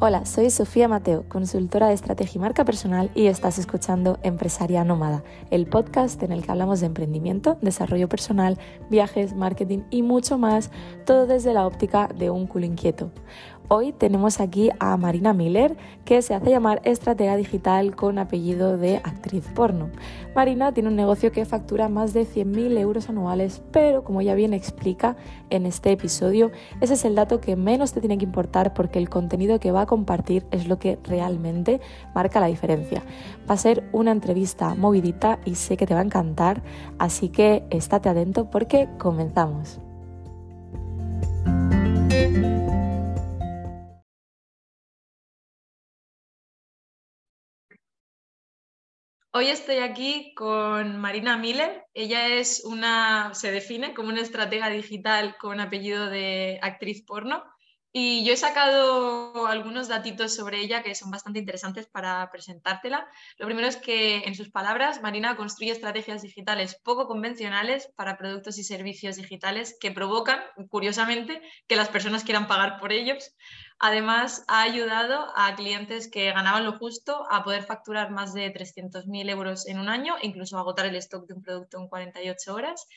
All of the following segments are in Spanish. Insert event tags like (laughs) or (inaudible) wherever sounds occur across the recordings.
Hola, soy Sofía Mateo, consultora de estrategia y marca personal y estás escuchando Empresaria Nómada, el podcast en el que hablamos de emprendimiento, desarrollo personal, viajes, marketing y mucho más, todo desde la óptica de un culo inquieto. Hoy tenemos aquí a Marina Miller, que se hace llamar estratega digital con apellido de actriz porno. Marina tiene un negocio que factura más de 100.000 euros anuales, pero como ya bien explica en este episodio, ese es el dato que menos te tiene que importar porque el contenido que va a compartir es lo que realmente marca la diferencia. Va a ser una entrevista movidita y sé que te va a encantar, así que estate atento porque comenzamos. Hoy estoy aquí con Marina Miller. Ella es una, se define como una estratega digital con apellido de actriz porno. Y yo he sacado algunos datitos sobre ella que son bastante interesantes para presentártela. Lo primero es que, en sus palabras, Marina construye estrategias digitales poco convencionales para productos y servicios digitales que provocan, curiosamente, que las personas quieran pagar por ellos. Además, ha ayudado a clientes que ganaban lo justo a poder facturar más de 300.000 euros en un año, incluso agotar el stock de un producto en 48 horas.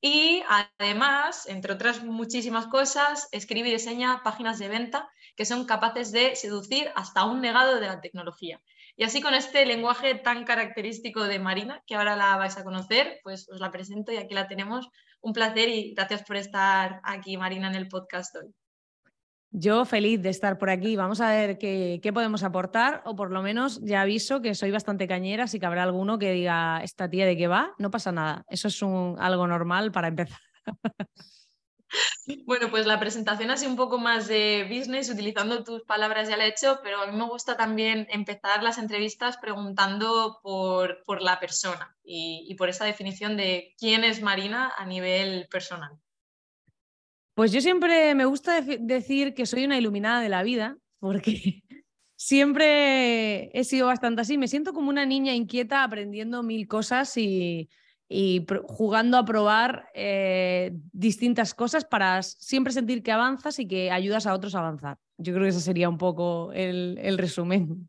Y además, entre otras muchísimas cosas, escribe y diseña páginas de venta que son capaces de seducir hasta un negado de la tecnología. Y así con este lenguaje tan característico de Marina, que ahora la vais a conocer, pues os la presento y aquí la tenemos. Un placer y gracias por estar aquí, Marina, en el podcast hoy. Yo feliz de estar por aquí. Vamos a ver qué, podemos aportar, o por lo menos ya aviso que soy bastante cañera, así que habrá alguno que diga, esta tía de qué va, no pasa nada. Eso es algo normal para empezar. Bueno, pues la presentación sido un poco más de business, utilizando tus palabras ya la he hecho, pero a mí me gusta también empezar las entrevistas preguntando por, por la persona y, y por esa definición de quién es Marina a nivel personal. Pues yo siempre me gusta decir que soy una iluminada de la vida, porque (laughs) siempre he sido bastante así. Me siento como una niña inquieta aprendiendo mil cosas y, jugando a probar eh, distintas cosas para siempre sentir que avanzas y que ayudas a otros a avanzar. Yo creo que ese sería un poco el resumen.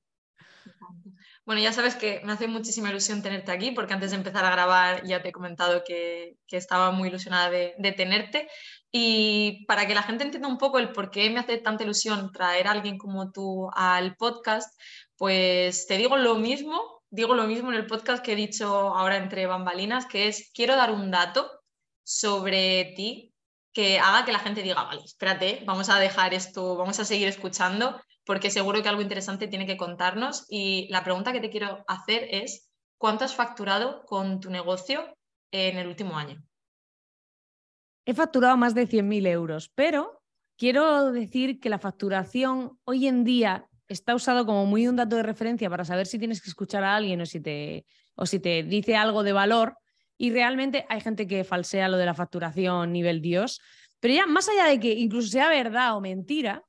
Bueno, ya sabes que me hace muchísima ilusión tenerte aquí, porque antes de empezar a grabar ya te he comentado que, estaba muy ilusionada de, tenerte. Y para que la gente entienda un poco el por qué me hace tanta ilusión traer a alguien como tú al podcast, pues te digo lo mismo, digo lo mismo en el podcast que he dicho ahora entre bambalinas, que es, quiero dar un dato sobre ti que haga que la gente diga, vale, espérate, vamos a dejar esto, vamos a seguir escuchando porque seguro que algo interesante tiene que contarnos. Y la pregunta que te quiero hacer es, ¿cuánto has facturado con tu negocio en el último año? He facturado más de 100.000 euros, pero quiero decir que la facturación hoy en día está usado como muy un dato de referencia para saber si tienes que escuchar a alguien o si te, o si te dice algo de valor. Y realmente hay gente que falsea lo de la facturación nivel Dios. Pero ya más allá de que incluso sea verdad o mentira,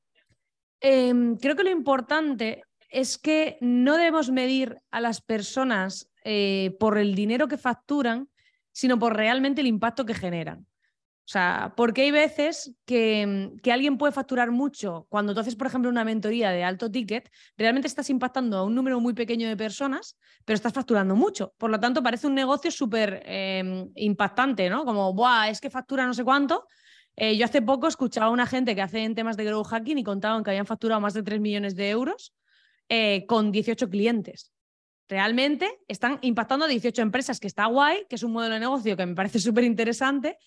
Em, creo que lo importante es que no debemos medir a las personas eh, por el dinero que facturan, sino por realmente el impacto que generan. O sea, porque hay veces que, que, alguien puede facturar mucho cuando tú haces, por ejemplo, una mentoría de alto ticket, realmente estás impactando a un número muy pequeño de personas, pero estás facturando mucho. Por lo tanto, parece un negocio súper em, impactante, ¿no? Como, Buah, es que factura no sé cuánto, eh, yo hace poco escuchaba a una gente que hace en temas de grow hacking y contaban que habían facturado más de 3 millones de euros eh, con 18 clientes. Realmente están impactando a 18 empresas, que está guay, que es un modelo de negocio que me parece (laughs) súper interesante,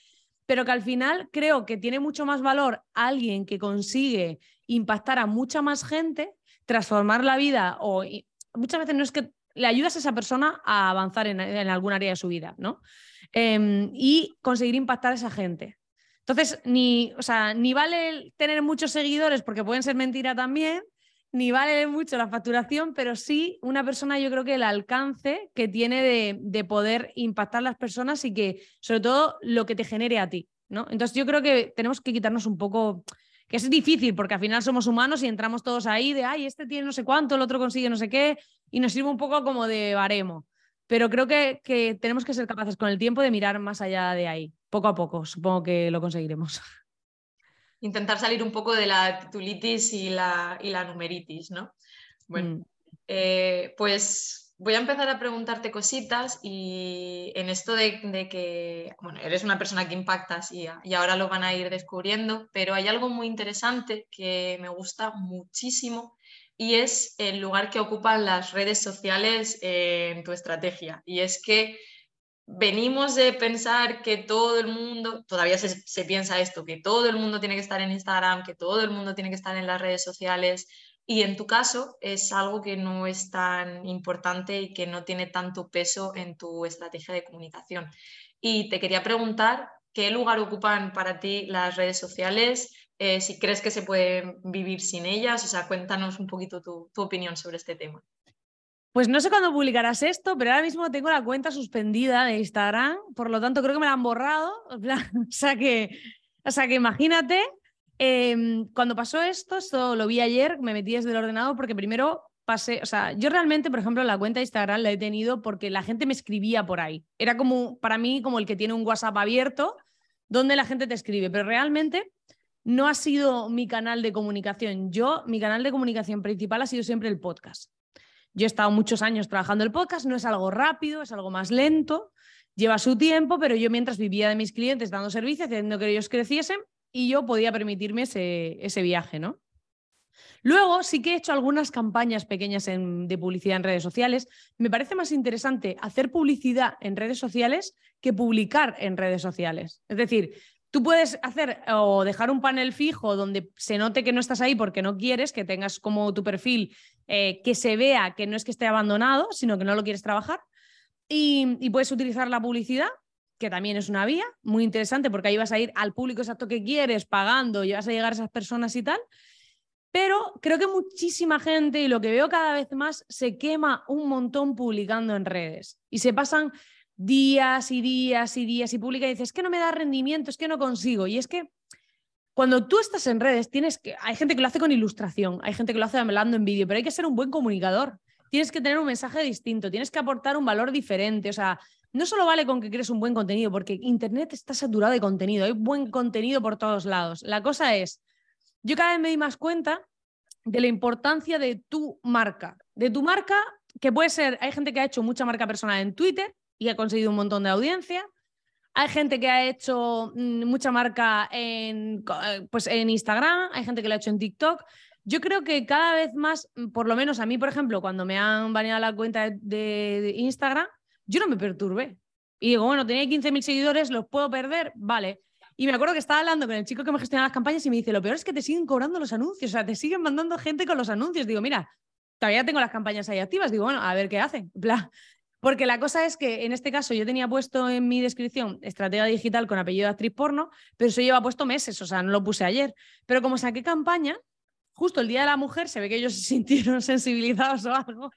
pero que al final creo que tiene mucho más valor alguien que consigue impactar a mucha más gente, transformar la vida o muchas veces no es que le ayudas a esa persona a avanzar en, algún área de su vida, ¿no? Em, y conseguir impactar a esa gente. Entonces, ni, o sea, ni vale tener muchos seguidores porque pueden ser mentira también, ni vale mucho la facturación, pero sí una persona, yo creo que el alcance que tiene de, poder impactar las personas y que, sobre todo, lo que te genere a ti. ¿no? Entonces, yo creo que tenemos que quitarnos un poco, que es difícil porque al final somos humanos y entramos todos ahí de, ay, este tiene no sé cuánto, el otro consigue no sé qué, y nos sirve un poco como de baremo. Pero creo que, que tenemos que ser capaces con el tiempo de mirar más allá de ahí poco a poco, supongo que lo conseguiremos. (laughs) intentar salir un poco de la titulitis y la, y la numeritis, ¿no? Bueno, mm. eh, pues voy a empezar a preguntarte cositas y en esto de, que, bueno, eres una persona que impactas y, y, ahora lo van a ir descubriendo, pero hay algo muy interesante que me gusta muchísimo y es el lugar que ocupan las redes sociales en tu estrategia. Y es que venimos de pensar que todo el mundo, todavía se, piensa esto, que todo el mundo tiene que estar en Instagram, que todo el mundo tiene que estar en las redes sociales. Y en tu caso es algo que no es tan importante y que no tiene tanto peso en tu estrategia de comunicación. Y te quería preguntar qué lugar ocupan para ti las redes sociales, eh, si crees que se puede vivir sin ellas, o sea, cuéntanos un poquito tu, opinión sobre este tema. Pues no sé cuándo publicarás esto, pero ahora mismo tengo la cuenta suspendida de Instagram, por lo tanto creo que me la han borrado. (laughs) o, sea que, o sea que imagínate, em, cuando pasó esto, esto lo vi ayer, me metí desde el ordenador porque primero pasé, o sea, yo realmente, por ejemplo, la cuenta de Instagram la he tenido porque la gente me escribía por ahí. Era como, para mí, como el que tiene un WhatsApp abierto, donde la gente te escribe, pero realmente no ha sido mi canal de comunicación. Yo, mi canal de comunicación principal ha sido siempre el podcast. Yo he estado muchos años trabajando el podcast, no es algo rápido, es algo más lento, lleva su tiempo, pero yo mientras vivía de mis clientes dando servicio, haciendo que ellos creciesen y yo podía permitirme ese, viaje, ¿no? Luego sí que he hecho algunas campañas pequeñas de publicidad en redes sociales. Me parece más interesante hacer publicidad en redes sociales que publicar en redes sociales. Es decir, Tú puedes hacer o dejar un panel fijo donde se note que no estás ahí porque no quieres, que tengas como tu perfil, eh, que se vea que no es que esté abandonado, sino que no lo quieres trabajar. Y, puedes utilizar la publicidad, que también es una vía muy interesante porque ahí vas a ir al público exacto que quieres, pagando y vas a llegar a esas personas y tal. Pero creo que muchísima gente, y lo que veo cada vez más, se quema un montón publicando en redes y se pasan días y días y días y publica y dices, es que no me da rendimiento, es que no consigo. Y es que cuando tú estás en redes, tienes que, hay gente que lo hace con ilustración, hay gente que lo hace hablando en vídeo, pero hay que ser un buen comunicador. Tienes que tener un mensaje distinto, tienes que aportar un valor diferente. O sea, no solo vale con que crees un buen contenido, porque Internet está saturado de contenido, hay buen contenido por todos lados. La cosa es, yo cada vez me di más cuenta de la importancia de tu marca, de tu marca, que puede ser, hay gente que ha hecho mucha marca personal en Twitter, y ha conseguido un montón de audiencia. Hay gente que ha hecho mm, mucha marca en, eh, pues en Instagram, hay gente que lo ha hecho en TikTok. Yo creo que cada vez más, mm, por lo menos a mí, por ejemplo, cuando me han baneado la cuenta de, Instagram, yo no me perturbé. Y digo, bueno, tenía 15.000 seguidores, ¿los puedo perder? Vale. Y me acuerdo que estaba hablando con el chico que me gestiona las campañas y me dice, lo peor es que te siguen cobrando los anuncios, o sea, te siguen mandando gente con los anuncios. Digo, mira, todavía tengo las campañas ahí activas. Digo, bueno, a ver qué hacen. (laughs) Porque la cosa es que en este caso yo tenía puesto en mi descripción estratega digital con apellido de actriz porno, pero eso lleva puesto meses, o sea, no lo puse ayer. Pero como saqué campaña, justo el Día de la Mujer, se ve que ellos se (laughs) sintieron sensibilizados o algo,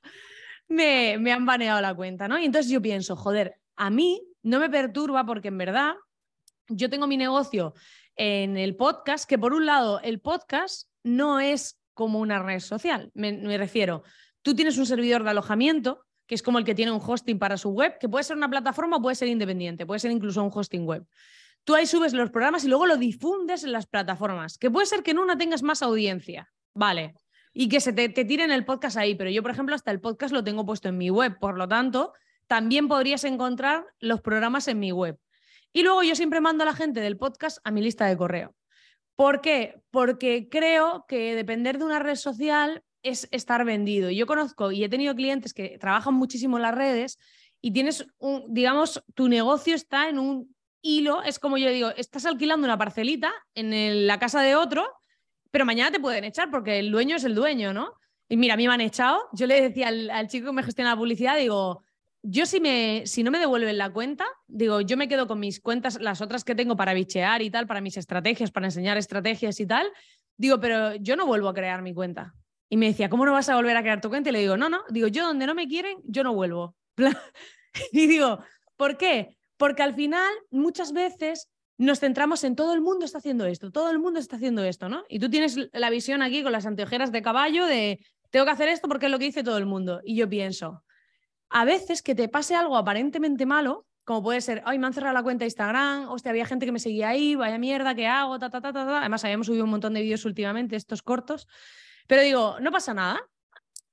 me, me han baneado la cuenta, ¿no? Y entonces yo pienso, joder, a mí no me perturba porque en verdad yo tengo mi negocio en el podcast, que por un lado el podcast no es como una red social, me refiero, tú tienes un servidor de alojamiento que es como el que tiene un hosting para su web, que puede ser una plataforma o puede ser independiente, puede ser incluso un hosting web. Tú ahí subes los programas y luego lo difundes en las plataformas, que puede ser que en una tengas más audiencia, vale, y que se te, te tiren el podcast ahí, pero yo, por ejemplo, hasta el podcast lo tengo puesto en mi web, por lo tanto, también podrías encontrar los programas en mi web. Y luego yo siempre mando a la gente del podcast a mi lista de correo. ¿Por qué? Porque creo que depender de una red social es estar vendido. Yo conozco y he tenido clientes que trabajan muchísimo en las redes y tienes un, digamos, tu negocio está en un hilo, es como yo digo, estás alquilando una parcelita en la casa de otro, pero mañana te pueden echar porque el dueño es el dueño, ¿no? Y mira, a mí me han echado. Yo le decía al, chico que me gestiona la publicidad, digo, yo si, me, si no me devuelven la cuenta, digo, yo me quedo con mis cuentas, las otras que tengo para bichear y tal, para mis estrategias, para enseñar estrategias y tal, digo, pero yo no vuelvo a crear mi cuenta. Y me decía, ¿cómo no vas a volver a crear tu cuenta? Y le digo, no, no, digo, yo donde no me quieren, yo no vuelvo. (laughs) y digo, ¿por qué? Porque al final muchas veces nos centramos en todo el mundo está haciendo esto, todo el mundo está haciendo esto, ¿no? Y tú tienes la visión aquí con las anteojeras de caballo de, tengo que hacer esto porque es lo que dice todo el mundo. Y yo pienso, a veces que te pase algo aparentemente malo, como puede ser, ay, me han cerrado la cuenta de Instagram, hostia, había gente que me seguía ahí, vaya mierda, ¿qué hago? Ta, ta, ta, ta, Además, habíamos subido un montón de vídeos últimamente, estos cortos. Pero digo, no pasa nada.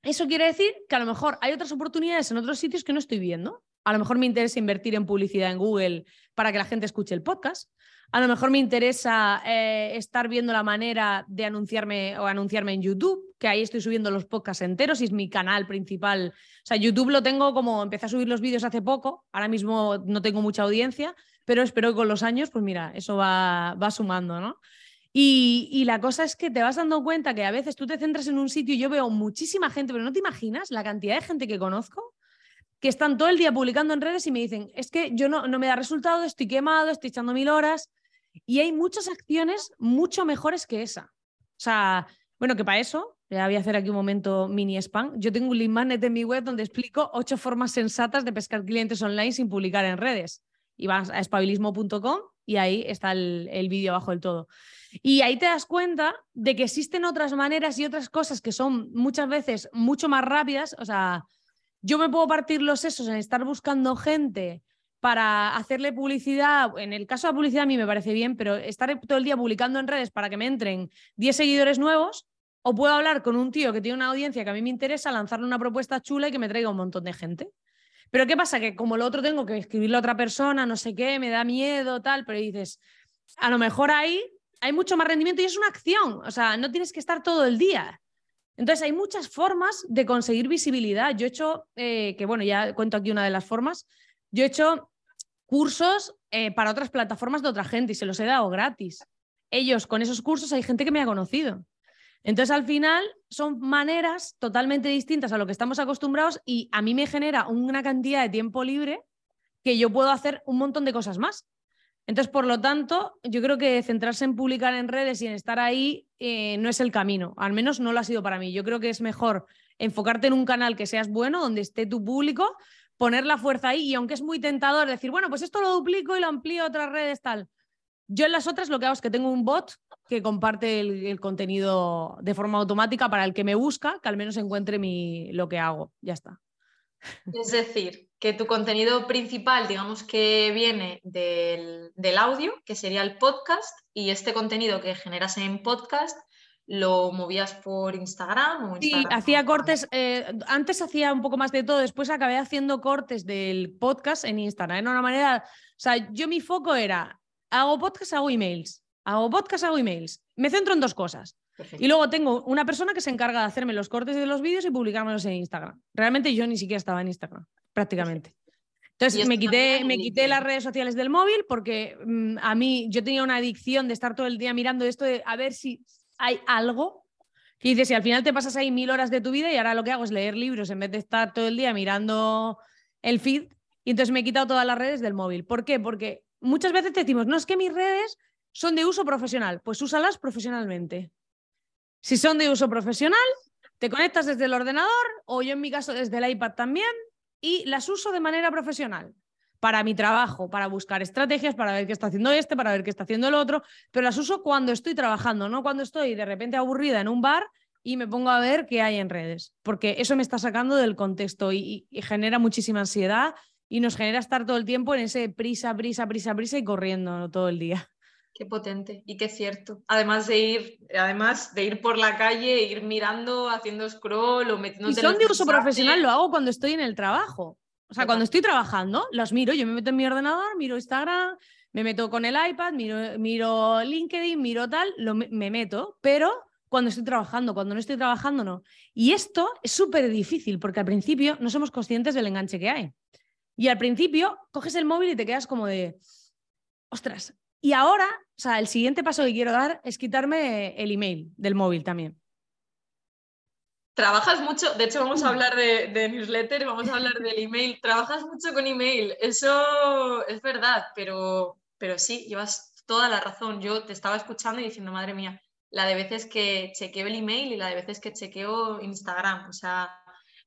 Eso quiere decir que a lo mejor hay otras oportunidades en otros sitios que no estoy viendo. A lo mejor me interesa invertir en publicidad en Google para que la gente escuche el podcast. A lo mejor me interesa eh, estar viendo la manera de anunciarme o anunciarme en YouTube, que ahí estoy subiendo los podcasts enteros y es mi canal principal. O sea, YouTube lo tengo como empecé a subir los vídeos hace poco, ahora mismo no tengo mucha audiencia, pero espero que con los años, pues mira, eso va, va sumando, ¿no? Y, la cosa es que te vas dando cuenta que a veces tú te centras en un sitio y yo veo muchísima gente, pero no te imaginas la cantidad de gente que conozco que están todo el día publicando en redes y me dicen, es que yo no, no me da resultado, estoy quemado, estoy echando mil horas. Y hay muchas acciones mucho mejores que esa. O sea, bueno, que para eso, ya voy a hacer aquí un momento mini spam, yo tengo un link magnet en mi web donde explico ocho formas sensatas de pescar clientes online sin publicar en redes. Y vas a espabilismo.com y ahí está el, el vídeo abajo del todo. Y ahí te das cuenta de que existen otras maneras y otras cosas que son muchas veces mucho más rápidas. O sea, yo me puedo partir los sesos en estar buscando gente para hacerle publicidad, en el caso de la publicidad a mí me parece bien, pero estar todo el día publicando en redes para que me entren 10 seguidores nuevos, o puedo hablar con un tío que tiene una audiencia que a mí me interesa, lanzarle una propuesta chula y que me traiga un montón de gente. Pero ¿qué pasa? Que como lo otro tengo que escribirle a otra persona, no sé qué, me da miedo, tal, pero dices, a lo mejor ahí hay mucho más rendimiento y es una acción, o sea, no tienes que estar todo el día. Entonces hay muchas formas de conseguir visibilidad. Yo he hecho, eh, que bueno, ya cuento aquí una de las formas, yo he hecho cursos eh, para otras plataformas de otra gente y se los he dado gratis. Ellos, con esos cursos, hay gente que me ha conocido. Entonces, al final, son maneras totalmente distintas a lo que estamos acostumbrados y a mí me genera una cantidad de tiempo libre que yo puedo hacer un montón de cosas más. Entonces, por lo tanto, yo creo que centrarse en publicar en redes y en estar ahí eh, no es el camino. Al menos no lo ha sido para mí. Yo creo que es mejor enfocarte en un canal que seas bueno, donde esté tu público, poner la fuerza ahí y aunque es muy tentador decir, bueno, pues esto lo duplico y lo amplío a otras redes, tal. Yo en las otras lo que hago es que tengo un bot que comparte el, contenido de forma automática para el que me busca, que al menos encuentre mi, lo que hago. Ya está. Es decir, que tu contenido principal, digamos que viene del, del audio, que sería el podcast, y este contenido que generas en podcast lo movías por Instagram o Sí, hacía cortes, eh, antes hacía un poco más de todo, después acabé haciendo cortes del podcast en Instagram. En una manera, o sea, yo mi foco era, hago podcast, hago emails, hago podcast, hago emails. Me centro en dos cosas. Y luego tengo una persona que se encarga de hacerme los cortes de los vídeos y publicármelos en Instagram. Realmente yo ni siquiera estaba en Instagram, prácticamente. Entonces me quité, me quité las redes sociales del móvil porque mm, a mí yo tenía una adicción de estar todo el día mirando esto de a ver si hay algo que dices, si al final te pasas ahí mil horas de tu vida y ahora lo que hago es leer libros en vez de estar todo el día mirando el feed, y entonces me he quitado todas las redes del móvil. ¿Por qué? Porque muchas veces te decimos, no es que mis redes son de uso profesional, pues úsalas profesionalmente. Si son de uso profesional, te conectas desde el ordenador o yo en mi caso desde el iPad también y las uso de manera profesional para mi trabajo, para buscar estrategias, para ver qué está haciendo este, para ver qué está haciendo el otro, pero las uso cuando estoy trabajando, no cuando estoy de repente aburrida en un bar y me pongo a ver qué hay en redes, porque eso me está sacando del contexto y, genera muchísima ansiedad y nos genera estar todo el tiempo en ese prisa, prisa, prisa, prisa y corriendo todo el día. Qué potente y qué cierto. Además de ir, además de ir por la calle, ir mirando, haciendo scroll o metiendo. Y son de uso profesional, lo hago cuando estoy en el trabajo. O sea, cuando estoy trabajando, los miro, yo me meto en mi ordenador, miro Instagram, me meto con el iPad, miro, miro LinkedIn, miro tal, lo, me meto, pero cuando estoy trabajando, cuando no estoy trabajando, no. Y esto es súper difícil porque al principio no somos conscientes del enganche que hay. Y al principio coges el móvil y te quedas como de, ostras. Y ahora, o sea, el siguiente paso que quiero dar es quitarme el email del móvil también. Trabajas mucho, de hecho vamos a hablar de, newsletter, vamos a hablar del email. (laughs) Trabajas mucho con email, eso es verdad, pero, pero sí, llevas toda la razón. Yo te estaba escuchando y diciendo, madre mía, la de veces que chequeo el email y la de veces que chequeo Instagram. O sea,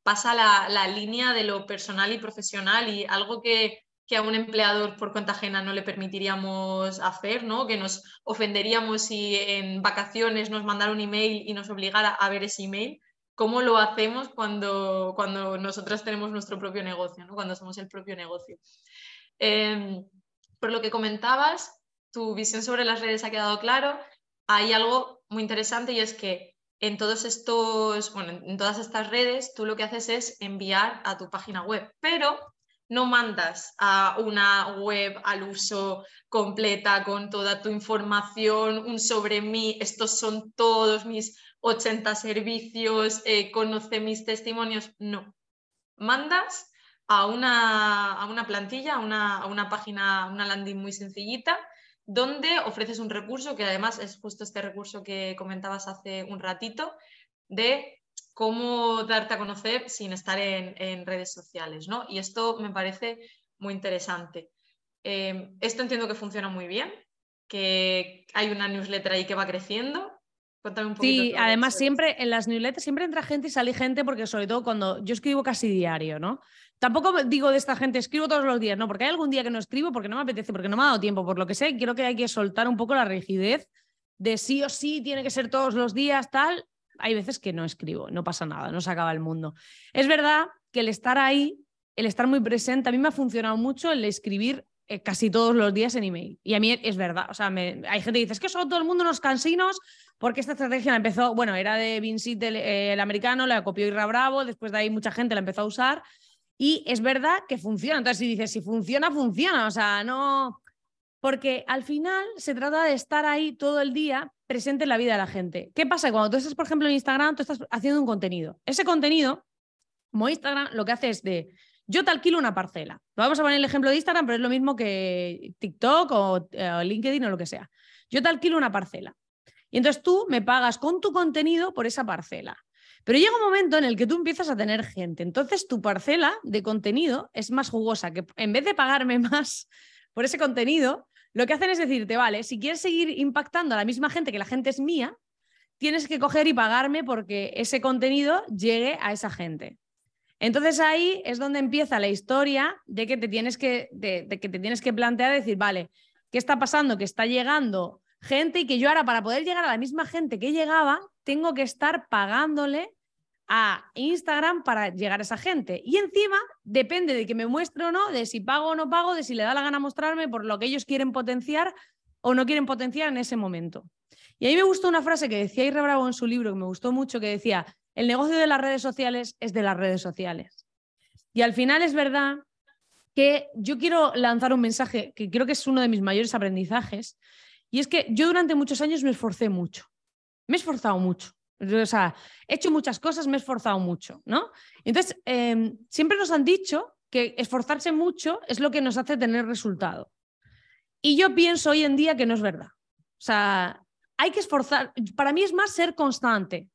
pasa la, la línea de lo personal y profesional y algo que, que, a un empleador por cuenta ajena no le permitiríamos hacer, ¿no? Que nos ofenderíamos si en vacaciones nos mandara un email y nos obligara a ver ese email cómo lo hacemos cuando, cuando nosotras tenemos nuestro propio negocio, ¿no? cuando somos el propio negocio. Em, por lo que comentabas, tu visión sobre las redes ha quedado claro. Hay algo muy interesante y es que en todos estos, bueno, en todas estas redes, tú lo que haces es enviar a tu página web, pero no mandas a una web al uso completa con toda tu información, un sobre mí, estos son todos mis 80 servicios, eh, conoce mis testimonios. No, mandas a una, a una plantilla, una, a una página, una landing muy sencillita donde ofreces un recurso que además es justo este recurso que comentabas hace un ratito de cómo darte a conocer sin estar en, redes sociales, ¿no? Y esto me parece muy interesante. Eh, esto entiendo que funciona muy bien, que hay una newsletter ahí que va creciendo. Cuéntame un poquito. Sí, además siempre en las newsletters siempre entra gente y sale gente porque sobre todo cuando yo escribo casi diario, ¿no? Tampoco digo de esta gente, escribo todos los días, no, porque hay algún día que no escribo porque no me apetece, porque no me ha dado tiempo, por lo que sé, creo que hay que soltar un poco la rigidez de sí o sí, tiene que ser todos los días, tal. Hay veces que no escribo, no pasa nada, no se acaba el mundo. Es verdad que el estar ahí, el estar muy presente, a mí me ha funcionado mucho el escribir eh, casi todos los días en email. Y a mí es verdad, o sea, hay gente que dice, es que son todo el mundo unos cansinos, porque esta estrategia empezó, bueno, era de Vincent el, eh, el americano, la copió Irra Bravo, después de ahí mucha gente la empezó a usar y es verdad que funciona. Entonces, si dices, si funciona, funciona. O sea, no. Porque al final se trata de estar ahí todo el día presente en la vida de la gente. ¿Qué pasa? Cuando tú estás, por ejemplo, en Instagram, tú estás haciendo un contenido. Ese contenido, como Instagram, lo que hace es de. Yo te alquilo una parcela. Vamos a poner el ejemplo de Instagram, pero es lo mismo que TikTok o, eh, o LinkedIn o lo que sea. Yo te alquilo una parcela. Y entonces tú me pagas con tu contenido por esa parcela. Pero llega un momento en el que tú empiezas a tener gente. Entonces tu parcela de contenido es más jugosa, que en vez de pagarme (laughs) más por ese contenido, lo que hacen es decirte, vale, si quieres seguir impactando a la misma gente que la gente es mía, tienes que coger y pagarme porque ese contenido llegue a esa gente. Entonces ahí es donde empieza la historia de que te tienes que, de, que, te tienes que plantear, decir, vale, ¿qué está pasando? Que está llegando gente y que yo ahora para poder llegar a la misma gente que llegaba, tengo que estar pagándole a Instagram para llegar a esa gente. Y encima depende de que me muestre o no, de si pago o no pago, de si le da la gana mostrarme por lo que ellos quieren potenciar o no quieren potenciar en ese momento. Y a mí me gustó una frase que decía Irra Bravo en su libro, que me gustó mucho, que decía, el negocio de las redes sociales es de las redes sociales. Y al final es verdad que yo quiero lanzar un mensaje que creo que es uno de mis mayores aprendizajes, y es que yo durante muchos años me esforcé mucho, me he esforzado mucho. O sea, he hecho muchas cosas, me he esforzado mucho, ¿no? Entonces, em, siempre nos han dicho que esforzarse mucho es lo que nos hace tener resultado. Y yo pienso hoy en día que no es verdad. O sea, hay que esforzar. Para mí es más ser constante,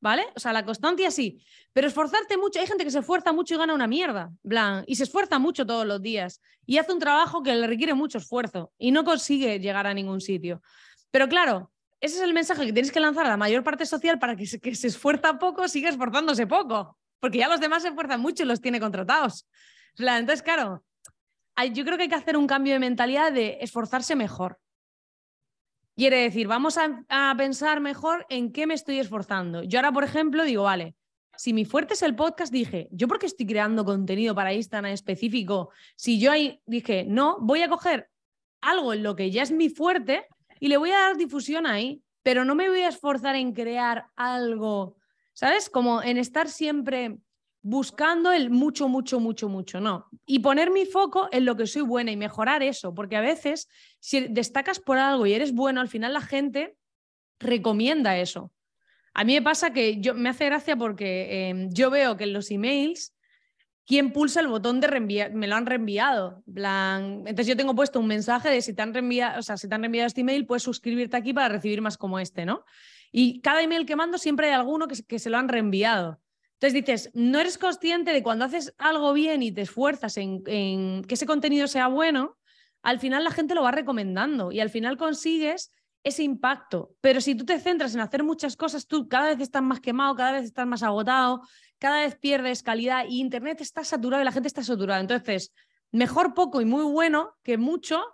¿vale? O sea, la constancia sí, pero esforzarte mucho. Hay gente que se esfuerza mucho y gana una mierda, blan, y se esfuerza mucho todos los días y hace un trabajo que le requiere mucho esfuerzo y no consigue llegar a ningún sitio. Pero claro, ese es el mensaje que tienes que lanzar a la mayor parte social para que se, que se esfuerza poco, siga esforzándose poco, porque ya los demás se esfuerzan mucho y los tiene contratados. Entonces, claro, yo creo que hay que hacer un cambio de mentalidad de esforzarse mejor. Quiere decir, vamos a, a, pensar mejor en qué me estoy esforzando. Yo ahora, por ejemplo, digo, vale, si mi fuerte es el podcast, dije, ¿yo por qué estoy creando contenido para Instagram específico? Si yo ahí dije, no, voy a coger algo en lo que ya es mi fuerte y le voy a dar difusión ahí, pero no me voy a esforzar en crear algo, ¿sabes? Como en estar siempre buscando el mucho, mucho, mucho, mucho, no. Y poner mi foco en lo que soy buena y mejorar eso, porque a veces si destacas por algo y eres bueno, al final la gente recomienda eso. A mí me pasa que yo, me hace gracia porque em, yo veo que en los emails quién pulsa el botón de reenviar, me lo han reenviado. Entonces yo tengo puesto un mensaje de si te han reenviado, o sea, si te han reenviado este email, puedes suscribirte aquí para recibir más como este, ¿no? Y cada email que mando siempre hay alguno que, que se lo han reenviado. Entonces dices, no eres consciente de cuando haces algo bien y te esfuerzas en, en que ese contenido sea bueno, al final la gente lo va recomendando y al final consigues ese impacto. Pero si tú te centras en hacer muchas cosas, tú cada vez estás más quemado, cada vez estás más agotado, cada vez pierdes calidad y Internet está saturado y la gente está saturada. Entonces, mejor poco y muy bueno que mucho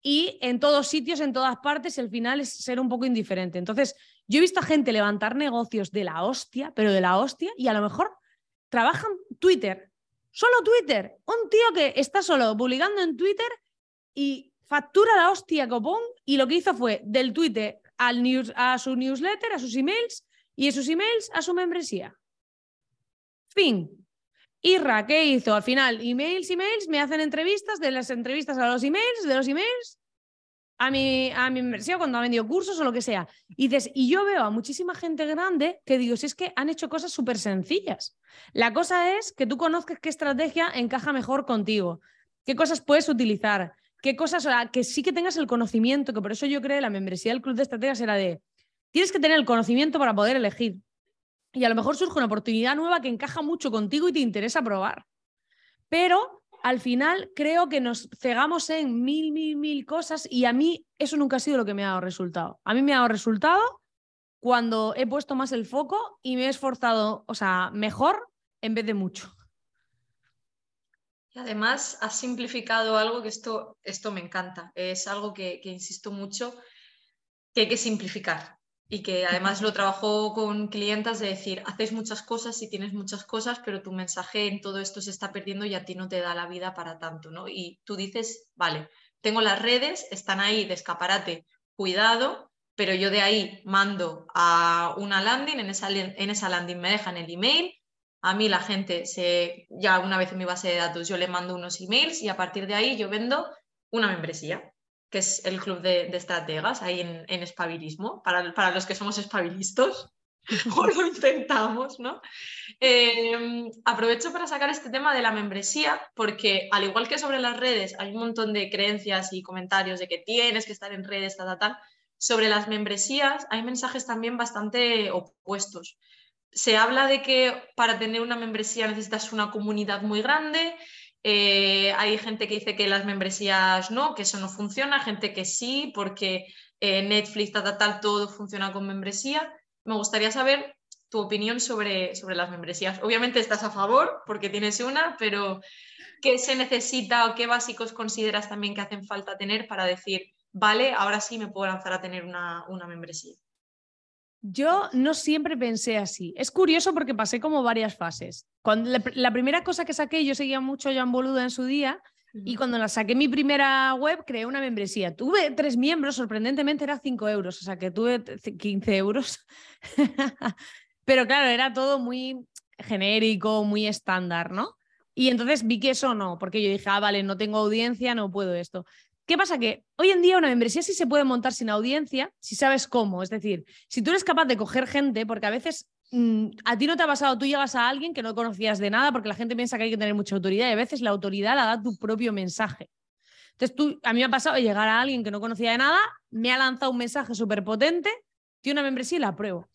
y en todos sitios, en todas partes, el final es ser un poco indiferente. Entonces, yo he visto a gente levantar negocios de la hostia, pero de la hostia, y a lo mejor trabajan Twitter Solo Twitter. Un tío que está solo publicando en Twitter y factura la hostia copón y lo que hizo fue del Twitter al news, a su newsletter, a sus emails y de sus emails a su membresía. Fin. Irra, ¿qué hizo? Al final, emails, emails, me hacen entrevistas, de las entrevistas a los emails, de los emails a mi, a mi inversión cuando ha vendido cursos o lo que sea. Y dices, y yo veo a muchísima gente grande que digo, si es que han hecho cosas súper sencillas. La cosa es que tú conozcas qué estrategia encaja mejor contigo, qué cosas puedes utilizar, qué cosas, o sea, que sí que tengas el conocimiento, que por eso yo creo la membresía del Club de Estrategas era de, tienes que tener el conocimiento para poder elegir. Y a lo mejor surge una oportunidad nueva que encaja mucho contigo y te interesa probar. Pero al final creo que nos cegamos en mil, mil, mil cosas y a mí eso nunca ha sido lo que me ha dado resultado. A mí me ha dado resultado cuando he puesto más el foco y me he esforzado, o sea, mejor en vez de mucho. Y además has simplificado algo que esto, esto me encanta. Es algo que, que insisto mucho, que hay que simplificar y que además lo trabajo con clientas de decir, haces muchas cosas y tienes muchas cosas, pero tu mensaje en todo esto se está perdiendo y a ti no te da la vida para tanto, ¿no? Y tú dices, vale, tengo las redes, están ahí de escaparate, cuidado, pero yo de ahí mando a una landing, en esa, en esa landing me dejan el email, a mí la gente se, ya una vez en mi base de datos yo le mando unos emails y a partir de ahí yo vendo una membresía que es el club de, estrategas ahí en, en espabilismo, para, para, los que somos espabilistos, (laughs) o lo intentamos, ¿no? Eh, aprovecho para sacar este tema de la membresía, porque al igual que sobre las redes hay un montón de creencias y comentarios de que tienes que estar en redes, tal, tal, tal, sobre las membresías hay mensajes también bastante opuestos. Se habla de que para tener una membresía necesitas una comunidad muy grande, eh, hay gente que dice que las membresías no, que eso no funciona, gente que sí, porque eh, Netflix, tal, tal, todo funciona con membresía. Me gustaría saber tu opinión sobre, sobre las membresías. Obviamente estás a favor porque tienes una, pero ¿qué se necesita o qué básicos consideras también que hacen falta tener para decir, vale, ahora sí me puedo lanzar a tener una, una membresía? Yo no siempre pensé así. Es curioso porque pasé como varias fases. Cuando la, primera cosa que saqué, yo seguía mucho a Jan Boluda en su día, y cuando la saqué mi primera web, creé una membresía. Tuve tres miembros, sorprendentemente era cinco euros, o sea que tuve 15 euros. (laughs) Pero claro, era todo muy genérico, muy estándar, ¿no? Y entonces vi que eso no, porque yo dije, ah, vale, no tengo audiencia, no puedo esto. ¿Qué pasa? Que hoy en día una membresía sí se puede montar sin audiencia si sabes cómo. Es decir, si tú eres capaz de coger gente, porque a veces mm, a ti no te ha pasado, tú llegas a alguien que no conocías de nada porque la gente piensa que hay que tener mucha autoridad y a veces la autoridad la da tu propio mensaje. Entonces, tú, a mí me ha pasado llegar a alguien que no conocía de nada, me ha lanzado un mensaje súper potente, tiene una membresía y la apruebo.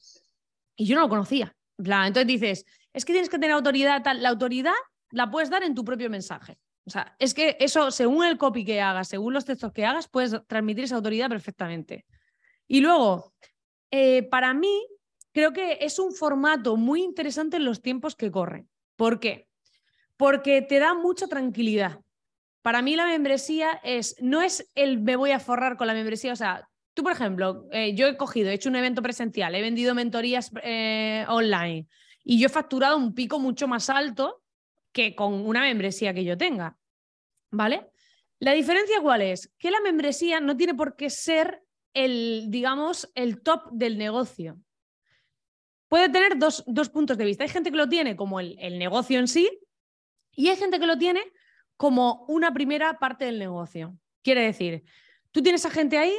Y yo no lo conocía. Entonces dices, es que tienes que tener autoridad, tal. La autoridad la puedes dar en tu propio mensaje. O sea, es que eso, según el copy que hagas, según los textos que hagas, puedes transmitir esa autoridad perfectamente. Y luego, eh, para mí, creo que es un formato muy interesante en los tiempos que corren. ¿Por qué? Porque te da mucha tranquilidad. Para mí la membresía es, no es el me voy a forrar con la membresía, o sea, tú por ejemplo, eh, yo he cogido, he hecho un evento presencial, he vendido mentorías eh, online y yo he facturado un pico mucho más alto que con una membresía que yo tenga. ¿Vale? La diferencia cuál es? Que la membresía no tiene por qué ser el, digamos, el top del negocio. Puede tener dos, puntos de vista. Hay gente que lo tiene como el, el negocio en sí y hay gente que lo tiene como una primera parte del negocio. Quiere decir, tú tienes a gente ahí,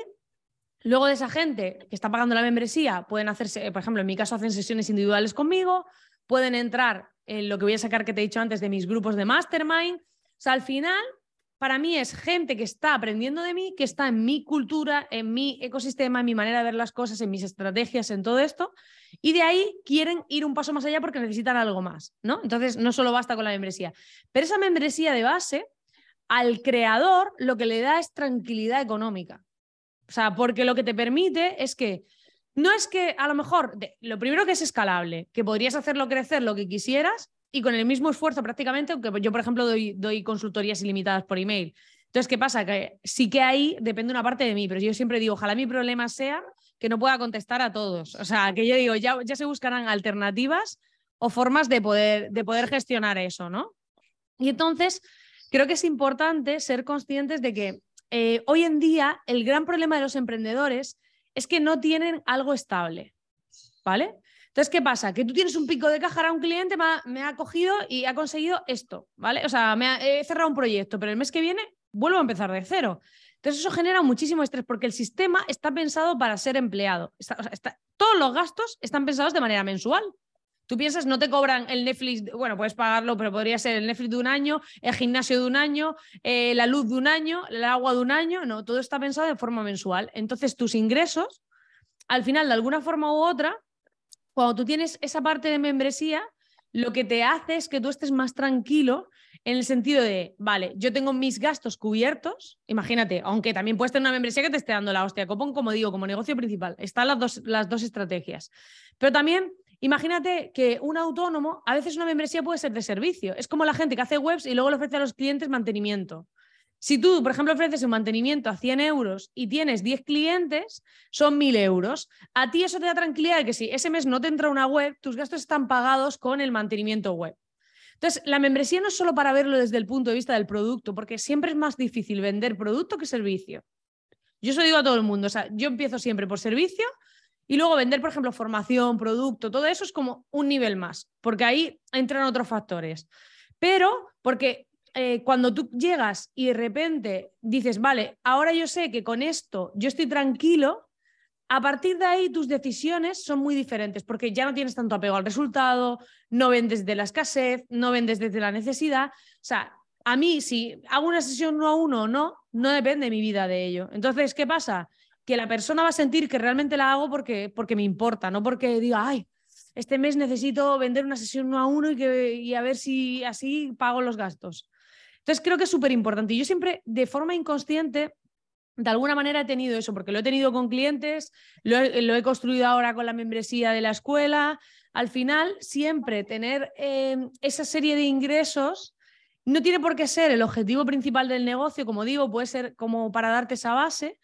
luego de esa gente que está pagando la membresía, pueden hacerse, por ejemplo, en mi caso hacen sesiones individuales conmigo, pueden entrar en lo que voy a sacar que te he dicho antes de mis grupos de mastermind. O sea, al final para mí es gente que está aprendiendo de mí, que está en mi cultura, en mi ecosistema, en mi manera de ver las cosas, en mis estrategias, en todo esto, y de ahí quieren ir un paso más allá porque necesitan algo más, ¿no? Entonces, no solo basta con la membresía. Pero esa membresía de base, al creador lo que le da es tranquilidad económica. O sea, porque lo que te permite es que no es que a lo mejor, lo primero que es escalable, que podrías hacerlo crecer lo que quisieras, y con el mismo esfuerzo prácticamente, aunque yo, por ejemplo, doy, doy consultorías ilimitadas por email. Entonces, ¿qué pasa? Que sí que ahí depende una parte de mí, pero yo siempre digo, ojalá mi problema sea que no pueda contestar a todos. O sea, que yo digo, ya, ya se buscarán alternativas o formas de poder, de poder gestionar eso, ¿no? Y entonces, creo que es importante ser conscientes de que eh, hoy en día el gran problema de los emprendedores es que no tienen algo estable, ¿vale? Entonces, ¿qué pasa? Que tú tienes un pico de caja, ahora un cliente me ha, cogido y ha conseguido esto, ¿vale? O sea, me ha, he cerrado un proyecto, pero el mes que viene vuelvo a empezar de cero. Entonces, eso genera muchísimo estrés porque el sistema está pensado para ser empleado. todos los gastos están pensados de manera mensual. Tú piensas, no te cobran el Netflix, bueno, puedes pagarlo, pero podría ser el Netflix de un año, el gimnasio de un año, eh, la luz de un año, el agua de un año. No, todo está pensado de forma mensual. Entonces, tus ingresos, al final, de alguna forma u otra, cuando tú tienes esa parte de membresía, lo que te hace es que tú estés más tranquilo en el sentido de, vale, yo tengo mis gastos cubiertos, imagínate, aunque también puedes tener una membresía que te esté dando la hostia, copón, como digo, como negocio principal, están las dos, las dos estrategias. Pero también Imagínate que un autónomo, a veces una membresía puede ser de servicio. Es como la gente que hace webs y luego le ofrece a los clientes mantenimiento. Si tú, por ejemplo, ofreces un mantenimiento a 100 euros y tienes 10 clientes, son 1.000 euros. A ti eso te da tranquilidad de que si ese mes no te entra una web, tus gastos están pagados con el mantenimiento web. Entonces, la membresía no es solo para verlo desde el punto de vista del producto, porque siempre es más difícil vender producto que servicio. Yo eso digo a todo el mundo, o sea, yo empiezo siempre por servicio y luego vender, por ejemplo, formación, producto, todo eso es como un nivel más, porque ahí entran otros factores. Pero porque eh, cuando tú llegas y de repente dices, vale, ahora yo sé que con esto yo estoy tranquilo, a partir de ahí tus decisiones son muy diferentes, porque ya no tienes tanto apego al resultado, no vendes de la escasez, no vendes desde la necesidad. O sea, a mí si hago una sesión uno a uno o no, no depende mi vida de ello. Entonces, ¿qué pasa? Que la persona va a sentir que realmente la hago porque, porque me importa, no porque diga, ay, este mes necesito vender una sesión uno a uno y, que, y a ver si así pago los gastos. Entonces creo que es súper importante. Y yo siempre, de forma inconsciente, de alguna manera he tenido eso, porque lo he tenido con clientes, lo he, construido ahora con la membresía de la escuela. Al final, siempre tener eh, esa serie de ingresos no tiene por qué ser el objetivo principal del negocio, como digo, puede ser como para darte esa base,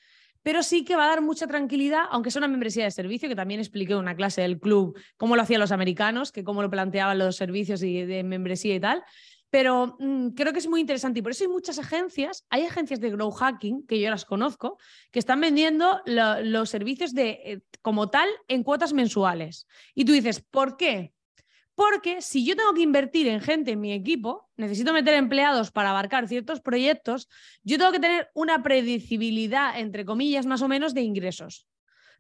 pero sí que va a dar mucha tranquilidad, aunque es una membresía de servicio, que también expliqué en una clase del club cómo lo hacían los americanos, que cómo lo planteaban los servicios y de membresía y tal. Pero mm, creo que es muy interesante y por eso hay muchas agencias, hay agencias de grow hacking, que yo las conozco, que están vendiendo los servicios de, eh, como tal en cuotas mensuales. Y tú dices, ¿por qué? Porque si yo tengo que invertir en gente en mi equipo, necesito meter empleados para abarcar ciertos proyectos, yo tengo que tener una predecibilidad, entre comillas, más o menos, de ingresos.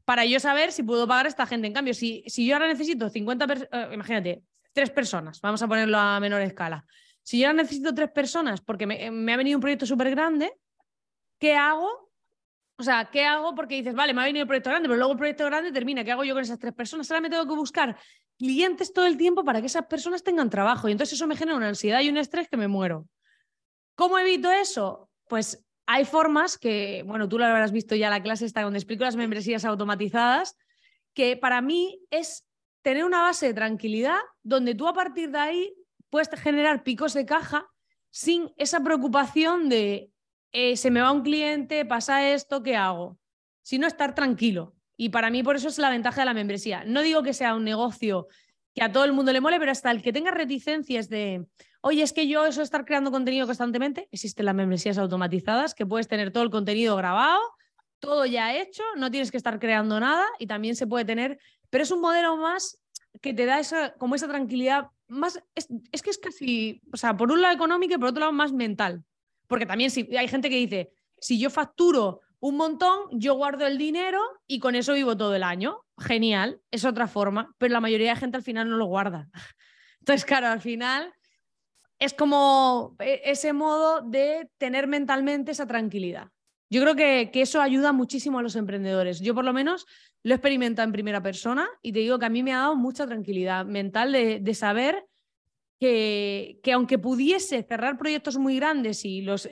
Para yo saber si puedo pagar a esta gente. En cambio, si, si yo ahora necesito 50 personas, eh, imagínate, tres personas, vamos a ponerlo a menor escala. Si yo ahora necesito tres personas porque me, me ha venido un proyecto súper grande, ¿qué hago? O sea, ¿qué hago? Porque dices, vale, me ha venido el proyecto grande, pero luego el proyecto grande termina. ¿Qué hago yo con esas tres personas? Ahora me tengo que buscar clientes todo el tiempo para que esas personas tengan trabajo. Y entonces eso me genera una ansiedad y un estrés que me muero. ¿Cómo evito eso? Pues hay formas que, bueno, tú lo habrás visto ya la clase esta donde explico las membresías automatizadas, que para mí es tener una base de tranquilidad donde tú a partir de ahí puedes generar picos de caja sin esa preocupación de eh, se me va un cliente, pasa esto, ¿qué hago? Sino estar tranquilo. Y para mí por eso es la ventaja de la membresía. No digo que sea un negocio que a todo el mundo le mole, pero hasta el que tenga reticencias de, oye, es que yo eso estar creando contenido constantemente, existen las membresías automatizadas que puedes tener todo el contenido grabado, todo ya hecho, no tienes que estar creando nada y también se puede tener, pero es un modelo más que te da esa, como esa tranquilidad más, es, es que es casi, o sea, por un lado económico y por otro lado más mental. Porque también si hay gente que dice, si yo facturo un montón, yo guardo el dinero y con eso vivo todo el año. Genial, es otra forma, pero la mayoría de gente al final no lo guarda. (laughs) Entonces, claro, al final es como e, ese modo de tener mentalmente esa tranquilidad. Yo creo que, eso ayuda muchísimo a los emprendedores. Yo por lo menos lo he experimentado en primera persona y te digo que a mí me ha dado mucha tranquilidad mental de, saber que, que, aunque pudiese cerrar proyectos muy grandes y, los,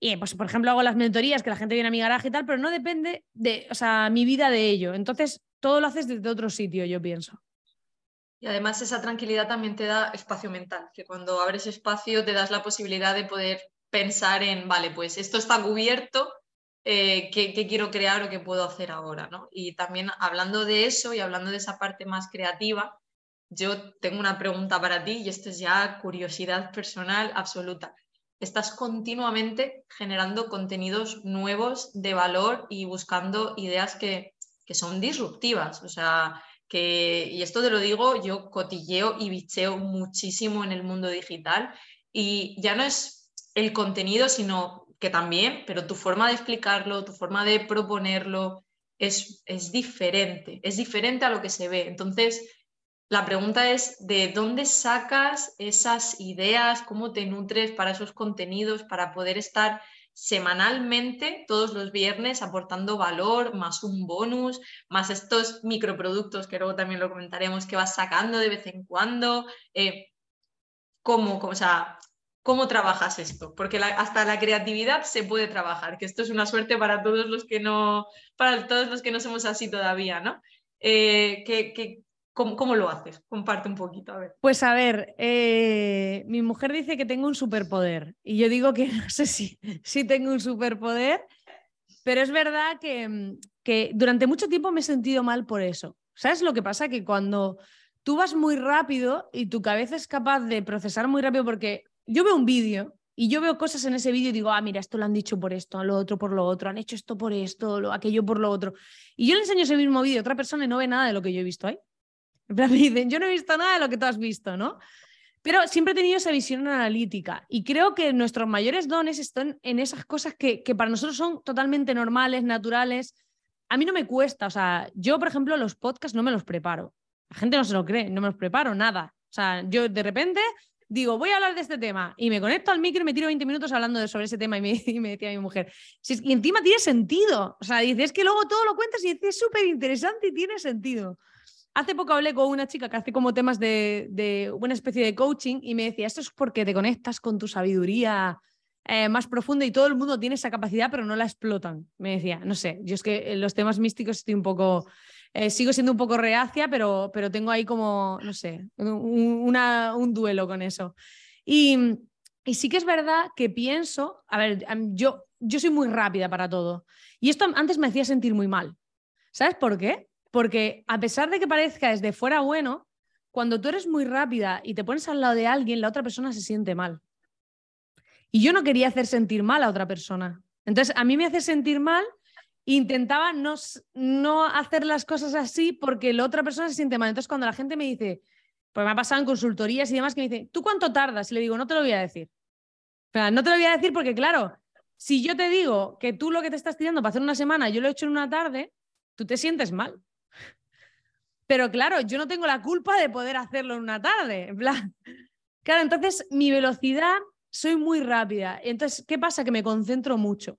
y pues, por ejemplo, hago las mentorías, que la gente viene a mi garaje y tal, pero no depende de, o sea, mi vida de ello. Entonces, todo lo haces desde otro sitio, yo pienso. Y además esa tranquilidad también te da espacio mental, que cuando abres espacio te das la posibilidad de poder pensar en, vale, pues esto está cubierto, eh, ¿qué, quiero crear o qué puedo hacer ahora? ¿no? Y también hablando de eso y hablando de esa parte más creativa, yo tengo una pregunta para ti y esto es ya curiosidad personal absoluta. Estás continuamente generando contenidos nuevos de valor y buscando ideas que, que son disruptivas. O sea, que, y esto te lo digo, yo cotilleo y bicheo muchísimo en el mundo digital y ya no es el contenido, sino que también, pero tu forma de explicarlo, tu forma de proponerlo es, es diferente, es diferente a lo que se ve. Entonces, la pregunta es, ¿de dónde sacas esas ideas? ¿Cómo te nutres para esos contenidos, para poder estar semanalmente, todos los viernes, aportando valor, más un bonus, más estos microproductos que luego también lo comentaremos que vas sacando de vez en cuando? Eh, ¿cómo, o sea, ¿Cómo trabajas esto? Porque hasta la creatividad se puede trabajar, que esto es una suerte para todos los que no, para todos los que no somos así todavía, ¿no? Eh, ¿Cómo, lo haces? Comparte un poquito, a ver. Pues a ver, eh, mi mujer dice que tengo un superpoder y yo digo que (laughs) no sé si, si tengo un superpoder, pero es verdad que, que durante mucho tiempo me he sentido mal por eso. ¿Sabes lo que pasa? Que cuando tú vas muy rápido y tu cabeza es capaz de procesar muy rápido, porque yo veo un vídeo y yo veo cosas en ese vídeo y digo, ah, mira, esto lo han dicho por esto, lo otro por lo otro, han hecho esto por esto, lo, aquello por lo otro. Y yo le enseño ese mismo vídeo a otra persona y no ve nada de lo que yo he visto ahí. En plan, me (laughs) dicen, yo no he visto nada de lo que tú has visto, ¿no? Pero siempre he tenido esa visión analítica y creo que nuestros mayores dones están en esas cosas que, que para nosotros son totalmente normales, naturales. A mí no me cuesta, o sea, yo, por ejemplo, los podcasts no me los preparo. La gente no se lo cree, no me los preparo, nada. O sea, yo de repente digo, voy a hablar de este tema y me conecto al micro y me tiro 20 minutos hablando de, sobre ese tema y me, (laughs) y me decía mi mujer, si y encima tiene sentido, o sea, dices que luego todo lo cuentas y es súper interesante y tiene sentido. Hace poco hablé con una chica que hace como temas de, de una especie de coaching y me decía, esto es porque te conectas con tu sabiduría eh, más profunda y todo el mundo tiene esa capacidad pero no la explotan. Me decía, no sé, yo es que en los temas místicos estoy un poco eh, sigo siendo un poco reacia, pero, pero tengo ahí como, no sé, un, un duelo con eso. Y, y, sí que es verdad que pienso, a ver, yo, yo soy muy rápida para todo. Y esto antes me hacía sentir muy mal. ¿Sabes por qué? Porque a pesar de que parezca desde fuera bueno, cuando tú eres muy rápida y te pones al lado de alguien, la otra persona se siente mal. Y yo no quería hacer sentir mal a otra persona. Entonces, a mí me hace sentir mal intentaba no, no hacer las cosas así porque la otra persona se siente mal. Entonces, cuando la gente me dice, pues me ha pasado en consultorías y demás, que me dice, ¿tú cuánto tardas? Y le digo, no te lo voy a decir. no te lo voy a decir porque, claro, si yo te digo que tú lo que te estás tirando para hacer una semana, yo lo he hecho en una tarde, tú te sientes mal. Pero claro, yo no tengo la culpa de poder hacerlo en una tarde. En plan, claro, entonces mi velocidad, soy muy rápida. Entonces, ¿qué pasa? Que me concentro mucho.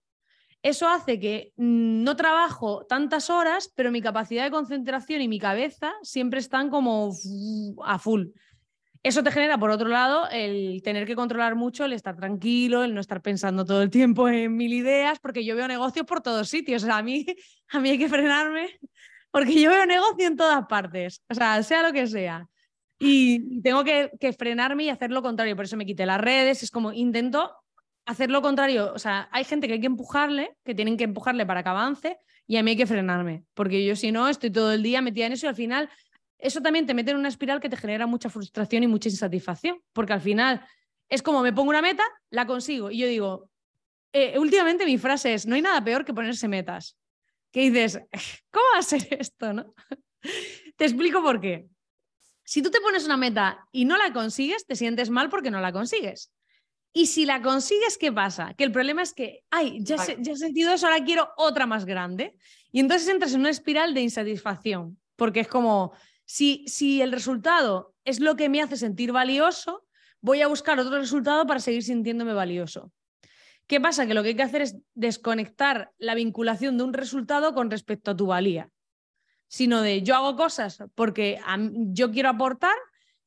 Eso hace que mm, no trabajo tantas horas, pero mi capacidad de concentración y mi cabeza siempre están como a full. Eso te genera, por otro lado, el tener que controlar mucho, el estar tranquilo, el no estar pensando todo el tiempo en mil ideas, porque yo veo negocios por todos sitios. O sea, a mí, (laughs) a mí hay que frenarme, porque yo veo negocio en todas partes, o sea, sea lo que sea. Y tengo que, frenarme y hacer lo contrario. Por eso me quité las redes. Es como intento hacer lo contrario. O sea, hay gente que hay que empujarle, que tienen que empujarle para que avance, y a mí hay que frenarme, porque yo si no, estoy todo el día metida en eso y al final eso también te mete en una espiral que te genera mucha frustración y mucha insatisfacción, porque al final es como me pongo una meta, la consigo, y yo digo, eh, últimamente mi frase es, no hay nada peor que ponerse metas. Que dices, ¿cómo va a ser esto? ¿no? te explico por qué. Si tú te pones una meta y no la consigues, te sientes mal porque no la consigues. Y si la consigues, ¿qué pasa? Que el problema es que, ay, ya, ya he sentido eso, ahora quiero otra más grande. Y entonces entras en una espiral de insatisfacción, porque es como, si, si el resultado es lo que me hace sentir valioso, voy a buscar otro resultado para seguir sintiéndome valioso. ¿Qué pasa? Que lo que hay que hacer es desconectar la vinculación de un resultado con respecto a tu valía, sino de yo hago cosas porque yo quiero aportar,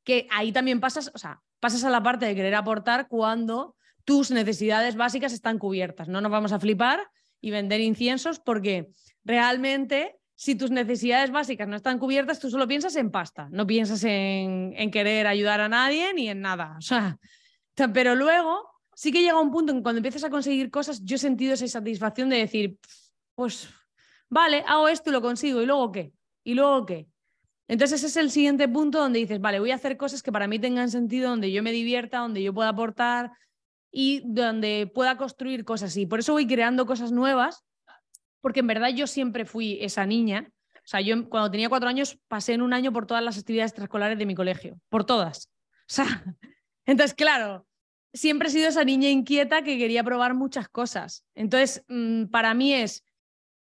que ahí también pasas, o sea, pasas a la parte de querer aportar cuando tus necesidades básicas están cubiertas. No nos vamos a flipar y vender inciensos porque realmente si tus necesidades básicas no están cubiertas, tú solo piensas en pasta, no piensas en, querer ayudar a nadie ni en nada. O sea, (laughs) pero luego sí que llega un punto en que cuando empiezas a conseguir cosas, yo he sentido esa satisfacción de decir, pues vale, hago esto y lo consigo, ¿y luego qué? ¿Y luego qué? Entonces ese es el siguiente punto donde dices, vale, voy a hacer cosas que para mí tengan sentido, donde yo me divierta, donde yo pueda aportar y donde pueda construir cosas. Y por eso voy creando cosas nuevas, porque en verdad yo siempre fui esa niña. O sea, yo cuando tenía cuatro años pasé en un año por todas las actividades extraescolares de mi colegio, por todas. O sea, (laughs) entonces, claro, siempre he sido esa niña inquieta que quería probar muchas cosas. Entonces, mm, para mí es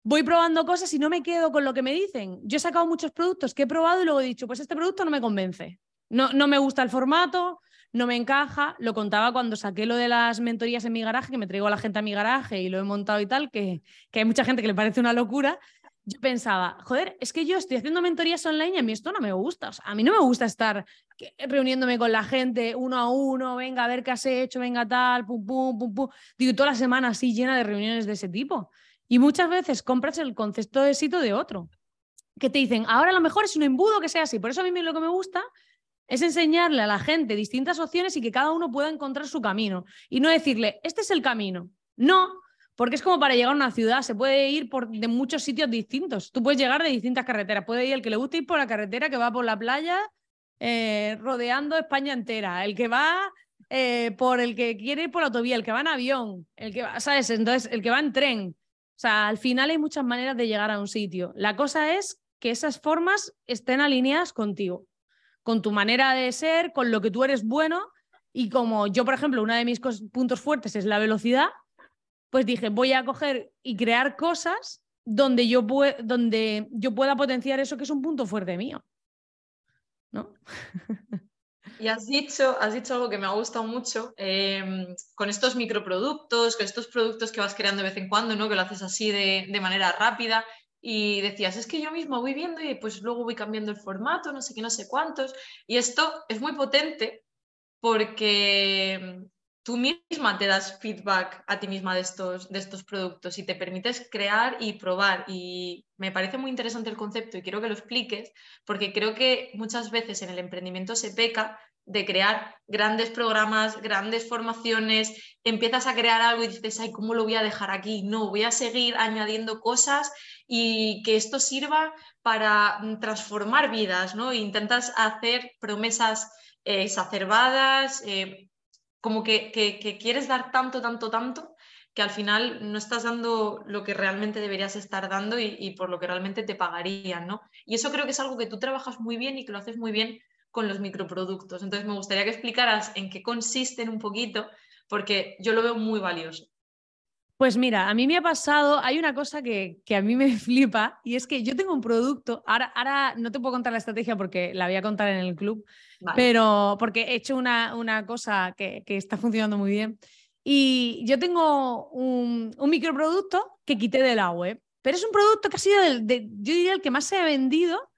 voy probando cosas y no me quedo con lo que me dicen. Yo he sacado muchos productos que he probado y luego he dicho, pues este producto no me convence. No, no me gusta el formato, no me encaja. Lo contaba cuando saqué lo de las mentorías en mi garaje, que me traigo a la gente a mi garaje y lo he montado y tal, que, que hay mucha gente que le parece una locura. Yo pensaba, joder, es que yo estoy haciendo mentorías online y a mí esto no me gusta. O sea, a mí no me gusta estar reuniéndome con la gente uno a uno, venga a ver qué has hecho, venga tal, pum, pum, pum, pum. Digo, toda la semana así llena de reuniones de ese tipo. Y muchas veces compras el concepto de éxito de otro, que te dicen, ahora a lo mejor es un embudo que sea así. Por eso a mí lo que me gusta es enseñarle a la gente distintas opciones y que cada uno pueda encontrar su camino. Y no decirle, este es el camino. No, porque es como para llegar a una ciudad, se puede ir por, de muchos sitios distintos. Tú puedes llegar de distintas carreteras. Puede ir el que le guste ir por la carretera que va por la playa eh, rodeando España entera, el que va eh, por el que quiere ir por la autovía, el que va en avión, el que va, ¿sabes? Entonces, el que va en tren. O sea, al final hay muchas maneras de llegar a un sitio. La cosa es que esas formas estén alineadas contigo, con tu manera de ser, con lo que tú eres bueno. Y como yo, por ejemplo, uno de mis puntos fuertes es la velocidad, pues dije, voy a coger y crear cosas donde yo, donde yo pueda potenciar eso que es un punto fuerte mío. ¿No? Y has dicho, has dicho algo que me ha gustado mucho, em, con estos microproductos, con estos productos que vas creando de vez en cuando, ¿no? que lo haces así de, de, manera rápida. Y decías, es que yo mismo voy viendo y pues luego voy cambiando el formato, no sé qué, no sé cuántos. Y esto es muy potente porque tú misma te das feedback a ti misma de estos, de estos productos y te permites crear y probar. Y me parece muy interesante el concepto y quiero que lo expliques porque creo que muchas veces en el emprendimiento se peca de crear grandes programas, grandes formaciones, empiezas a crear algo y dices, ay, ¿cómo lo voy a dejar aquí? No, voy a seguir añadiendo cosas y que esto sirva para transformar vidas, ¿no? Intentas hacer promesas eh, exacerbadas, eh, como que, quieres dar tanto, tanto, tanto, que al final no estás dando lo que realmente deberías estar dando y, por lo que realmente te pagarían, ¿no? Y eso creo que es algo que tú trabajas muy bien y que lo haces muy bien con los microproductos. Entonces me gustaría que explicaras en qué consisten un poquito, porque yo lo veo muy valioso. Pues mira, a mí me ha pasado, hay una cosa que, a mí me (laughs) flipa y es que yo tengo un producto, ahora, ahora no te puedo contar la estrategia porque la voy a contar en el club, pero porque he hecho una, una cosa que, está funcionando muy bien. Y yo tengo un, un, microproducto que quité de la web, pero es un producto que ha sido, de, yo diría, el que más se ha vendido,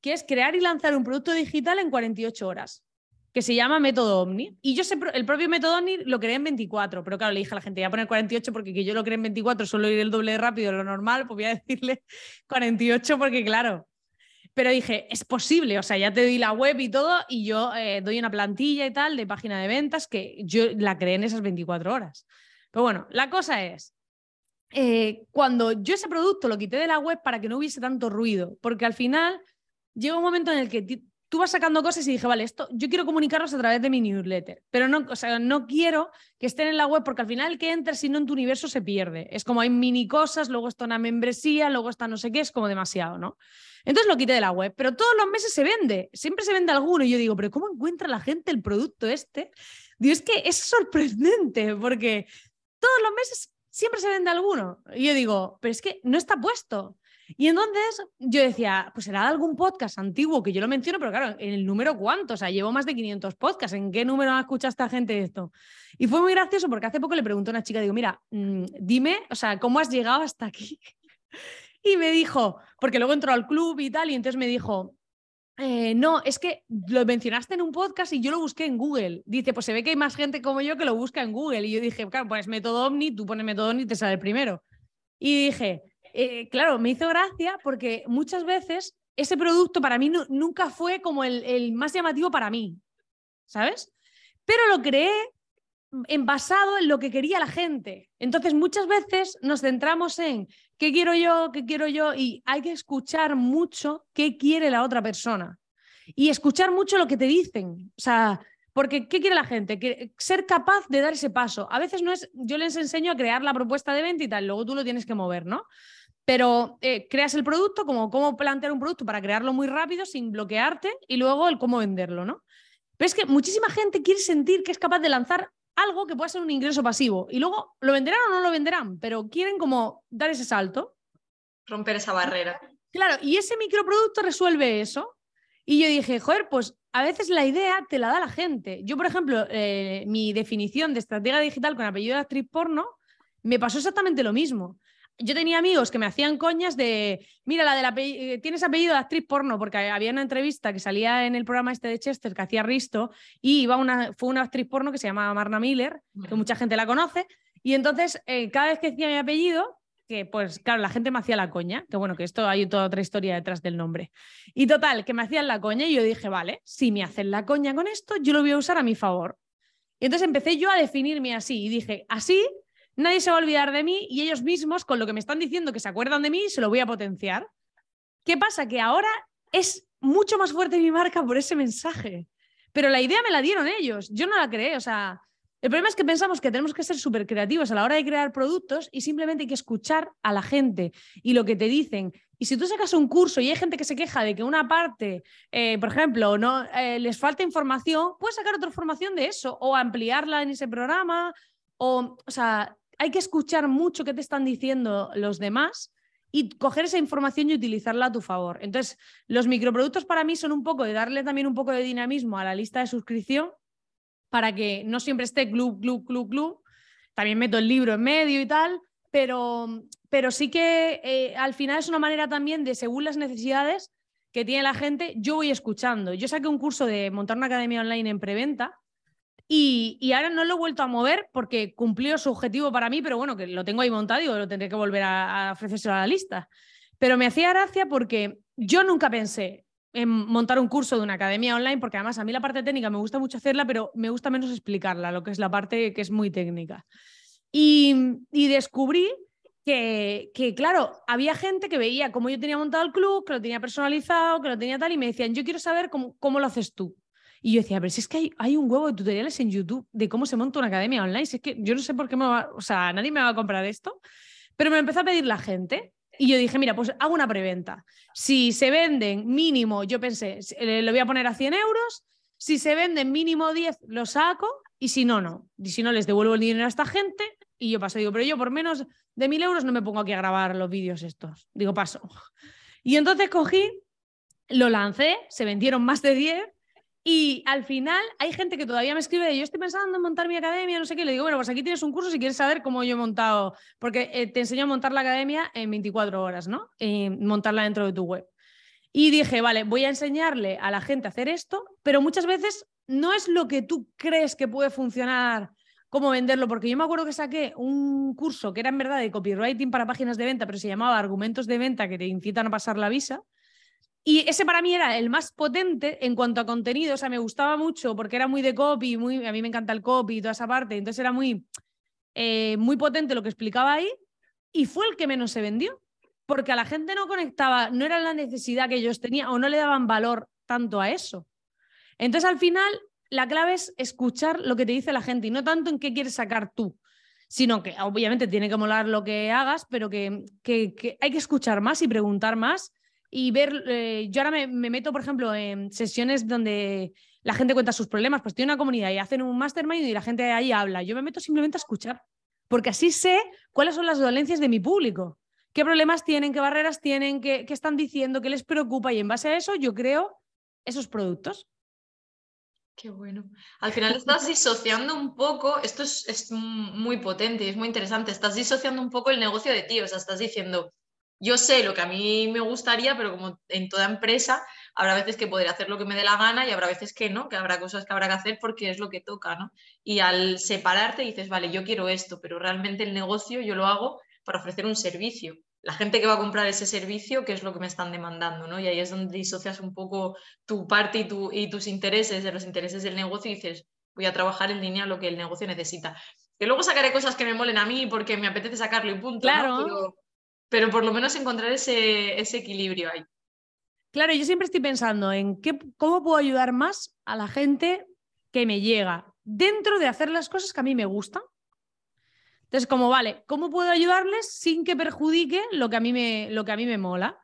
que es crear y lanzar un producto digital en 48 horas que se llama Método Omni. Y yo sé, el propio Método Omni lo creé en 24, pero claro, le dije a la gente, voy a poner 48 porque que yo lo creé en 24, solo ir el doble de rápido, lo normal, pues voy a decirle (laughs) 48 porque claro. Pero dije, es posible, o sea, ya te doy la web y todo, y yo eh, doy una plantilla y tal de página de ventas que yo la creé en esas 24 horas. Pero bueno, la cosa es, eh, cuando yo ese producto lo quité de la web para que no hubiese tanto ruido, porque al final llega un momento en el que tú vas sacando cosas y dije, vale, esto yo quiero comunicarlos a través de mi newsletter, pero no, o sea, no quiero que estén en la web porque al final el que entra si no en tu universo se pierde. Es como hay mini cosas, luego está una membresía, luego está no sé qué, es como demasiado, ¿no? Entonces lo quité de la web, pero todos los meses se vende, siempre se vende alguno y yo digo, pero ¿cómo encuentra la gente el producto este? Digo, es que es sorprendente porque todos los meses siempre se vende alguno. Y yo digo, pero es que no está puesto. Y entonces yo decía, pues será algún podcast antiguo que yo lo menciono, pero claro, en el número cuánto, o sea, llevo más de 500 podcasts, ¿en qué número ha escuchado esta gente esto? Y fue muy gracioso porque hace poco le preguntó a una chica, digo, mira, mm, dime, o sea, ¿cómo has llegado hasta aquí? (laughs) Y me dijo, porque luego entró al club y tal, y entonces me dijo, eh, no, es que lo mencionaste en un podcast y yo lo busqué en Google. Dice, pues se ve que hay más gente como yo que lo busca en Google. Y yo dije, claro, pues método Omni, tú pones método Omni y te sale primero. Y dije, eh, claro, me hizo gracia porque muchas veces ese producto para mí nunca fue como el, más llamativo para mí, ¿sabes? Pero lo creé envasado en lo que quería la gente. Entonces, muchas veces nos centramos en qué quiero yo, qué quiero yo, y hay que escuchar mucho qué quiere la otra persona. Y escuchar mucho lo que te dicen. O sea, porque ¿qué quiere la gente? Que, ser capaz de dar ese paso. A veces no es, yo les enseño a crear la propuesta de venta y tal, luego tú lo tienes que mover, ¿no? Pero eh, creas el producto, como cómo plantear un producto para crearlo muy rápido sin bloquearte y luego el cómo venderlo, ¿no? Pero es que muchísima gente quiere sentir que es capaz de lanzar algo que pueda ser un ingreso pasivo. Y luego lo venderán o no lo venderán, pero quieren como dar ese salto. Romper esa barrera. Claro, y ese microproducto resuelve eso. Y yo dije, joder, pues a veces la idea te la da la gente. Yo, por ejemplo, eh, mi definición de estrategia digital con apellido de actriz porno, me pasó exactamente lo mismo yo tenía amigos que me hacían coñas de, mira, la de la eh, tienes apellido de actriz porno, porque había una entrevista que salía en el programa este de Chester que hacía Risto y iba una, fue una actriz porno que se llamaba Marna Miller, que mucha gente la conoce, y entonces eh, cada vez que decía mi apellido, que pues claro, la gente me hacía la coña, que bueno, que esto hay toda otra historia detrás del nombre. Y total, que me hacían la coña y yo dije, vale, si me hacen la coña con esto, yo lo voy a usar a mi favor. Y entonces empecé yo a definirme así y dije, así nadie se va a olvidar de mí y ellos mismos, con lo que me están diciendo que se acuerdan de mí, se lo voy a potenciar. ¿Qué pasa? Que ahora es mucho más fuerte mi marca por ese mensaje. Pero la idea me la dieron ellos, yo no la creé. O sea, el problema es que pensamos que tenemos que ser súper creativos a la hora de crear productos y simplemente hay que escuchar a la gente y lo que te dicen. Y si tú sacas un curso y hay gente que se queja de que una parte, eh, por ejemplo, no eh, les falta información, puedes sacar otra información de eso o ampliarla en ese programa. O, o sea, hay que escuchar mucho qué te están diciendo los demás y coger esa información y utilizarla a tu favor. Entonces, los microproductos para mí son un poco de darle también un poco de dinamismo a la lista de suscripción para que no siempre esté club, club, club, club. También meto el libro en medio y tal, pero, pero sí que eh, al final es una manera también de, según las necesidades que tiene la gente, yo voy escuchando. Yo saqué un curso de montar una academia online en preventa y, ahora no lo he vuelto a mover porque cumplió su objetivo para mí, pero bueno, que lo tengo ahí montado y lo tendré que volver a, ofrecerse a la lista. Pero me hacía gracia porque yo nunca pensé en montar un curso de una academia online, porque además a mí la parte técnica me gusta mucho hacerla, pero me gusta menos explicarla, lo que es la parte que es muy técnica. Y, descubrí que, claro, había gente que veía cómo yo tenía montado el club, que lo tenía personalizado, que lo tenía tal, y me decían, yo quiero saber cómo lo haces tú. Y yo decía, pero si es que hay, un huevo de tutoriales en YouTube de cómo se monta una academia online, es que yo no sé por qué me va, o sea, nadie me va a comprar esto, pero me empezó a pedir la gente. Y yo dije, mira, pues hago una preventa. Si se venden mínimo, yo pensé, lo voy a poner a 100 euros, si se venden mínimo 10, lo saco, y si no, no. Y si no, les devuelvo el dinero a esta gente, y yo paso, digo, pero yo por menos de 1000 euros no me pongo aquí a grabar los vídeos estos. Digo, paso. Y entonces cogí, lo lancé, se vendieron más de 10, y al final hay gente que todavía me escribe, yo estoy pensando en montar mi academia, no sé qué, le digo, bueno, pues aquí tienes un curso si quieres saber cómo yo he montado, porque eh, te enseño a montar la academia en 24 horas, ¿no? Y montarla dentro de tu web. Y dije, vale, voy a enseñarle a la gente a hacer esto, pero muchas veces no es lo que tú crees que puede funcionar, cómo venderlo, porque yo me acuerdo que saqué un curso que era en verdad de copywriting para páginas de venta, pero se llamaba Argumentos de Venta que te incitan a pasar la visa. Y ese para mí era el más potente en cuanto a contenido, o sea, me gustaba mucho porque era muy de copy, muy, a mí me encanta el copy y toda esa parte, entonces era muy, eh, muy potente lo que explicaba ahí y fue el que menos se vendió, porque a la gente no conectaba, no era la necesidad que ellos tenían o no le daban valor tanto a eso. Entonces al final la clave es escuchar lo que te dice la gente y no tanto en qué quieres sacar tú, sino que obviamente tiene que molar lo que hagas, pero que, que hay que escuchar más y preguntar más y ver, eh, yo ahora me, meto, por ejemplo, en sesiones donde la gente cuenta sus problemas, pues tiene una comunidad y hacen un mastermind y la gente ahí habla. Yo me meto simplemente a escuchar, porque así sé cuáles son las dolencias de mi público, qué problemas tienen, qué barreras tienen, qué, qué están diciendo, qué les preocupa y en base a eso yo creo esos productos. Qué bueno. Al final estás disociando un poco, esto es, es muy potente, es muy interesante, estás disociando un poco el negocio de ti, o sea, estás diciendo, yo sé lo que a mí me gustaría, pero como en toda empresa, habrá veces que podré hacer lo que me dé la gana y habrá veces que no, que habrá cosas que habrá que hacer porque es lo que toca, ¿no? Y al separarte dices, vale, yo quiero esto, pero realmente el negocio yo lo hago para ofrecer un servicio. La gente que va a comprar ese servicio, ¿qué es lo que me están demandando? ¿no? Y ahí es donde disocias un poco tu parte y, tu, y tus intereses de los intereses del negocio y dices, voy a trabajar en línea lo que el negocio necesita. Que luego sacaré cosas que me molen a mí porque me apetece sacarlo y punto. Claro. Pero, por lo menos encontrar ese, ese equilibrio ahí. Claro, yo siempre estoy pensando en qué, cómo puedo ayudar más a la gente que me llega dentro de hacer las cosas que a mí me gustan. Entonces, como vale, ¿cómo puedo ayudarles sin que perjudique lo que a mí me, lo que a mí me mola?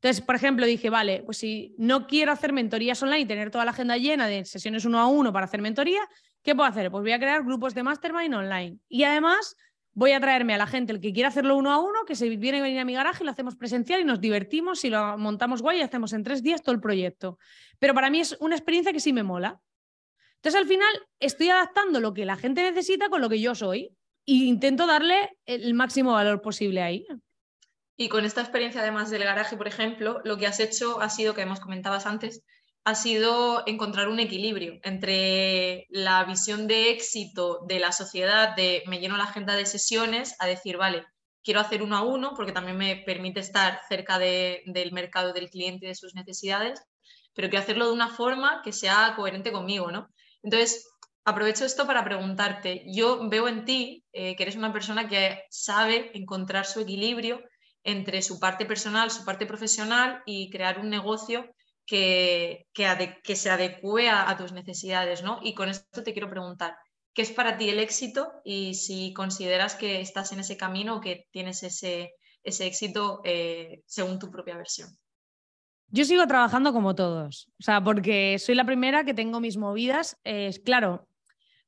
Entonces, por ejemplo, dije, vale, pues si no quiero hacer mentorías online y tener toda la agenda llena de sesiones uno a uno para hacer mentoría, ¿qué puedo hacer? Pues voy a crear grupos de mastermind online. Y además voy a traerme a la gente, el que quiera hacerlo uno a uno, que se viene a venir a mi garaje y lo hacemos presencial y nos divertimos y lo montamos guay y hacemos en tres días todo el proyecto. Pero para mí es una experiencia que sí me mola. Entonces, al final, estoy adaptando lo que la gente necesita con lo que yo soy e intento darle el máximo valor posible ahí. Y con esta experiencia, además del garaje, por ejemplo, lo que has hecho ha sido, que hemos comentabas antes, ha sido encontrar un equilibrio entre la visión de éxito de la sociedad, de me lleno la agenda de sesiones, a decir, vale, quiero hacer uno a uno, porque también me permite estar cerca del mercado del cliente y de sus necesidades, pero quiero hacerlo de una forma que sea coherente conmigo, ¿no? Entonces, aprovecho esto para preguntarte, yo veo en ti eh, que eres una persona que sabe encontrar su equilibrio entre su parte personal, su parte profesional y crear un negocio que, que, se adecue a, tus necesidades, ¿no? Y con esto te quiero preguntar, ¿qué es para ti el éxito y si consideras que estás en ese camino o que tienes ese, ese éxito eh, según tu propia versión? Yo sigo trabajando como todos, o sea, porque soy la primera que tengo mis movidas. Es claro,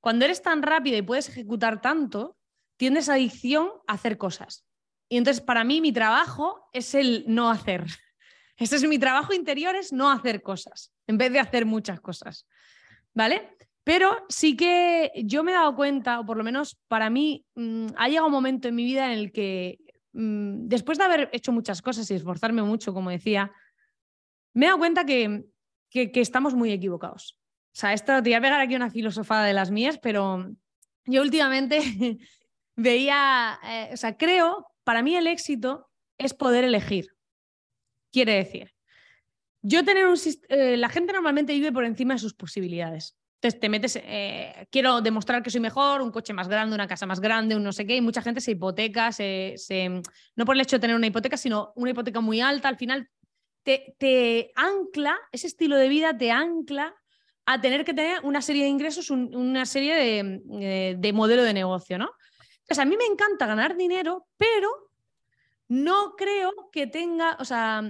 cuando eres tan rápido y puedes ejecutar tanto, tienes adicción a hacer cosas. Y entonces para mí mi trabajo es el no hacer. Ese es mi trabajo interior, es no hacer cosas, en vez de hacer muchas cosas. ¿Vale? Pero sí que yo me he dado cuenta, o por lo menos para mí, mm, ha llegado un momento en mi vida en el que, mm, después de haber hecho muchas cosas y esforzarme mucho, como decía, me he dado cuenta que, que, estamos muy equivocados. O sea, esto te voy a pegar aquí una filosofada de las mías, pero yo últimamente (laughs) veía, eh, o sea, creo para mí el éxito es poder elegir. Quiere decir, yo tener un eh, la gente normalmente vive por encima de sus posibilidades. Entonces te metes, eh, quiero demostrar que soy mejor, un coche más grande, una casa más grande, un no sé qué, y mucha gente se hipoteca, se, no por el hecho de tener una hipoteca, sino una hipoteca muy alta, al final te, te ancla, ese estilo de vida te ancla a tener que tener una serie de ingresos, una serie de, eh, de modelo de negocio, ¿no? a mí me encanta ganar dinero, pero no creo que tenga, o sea,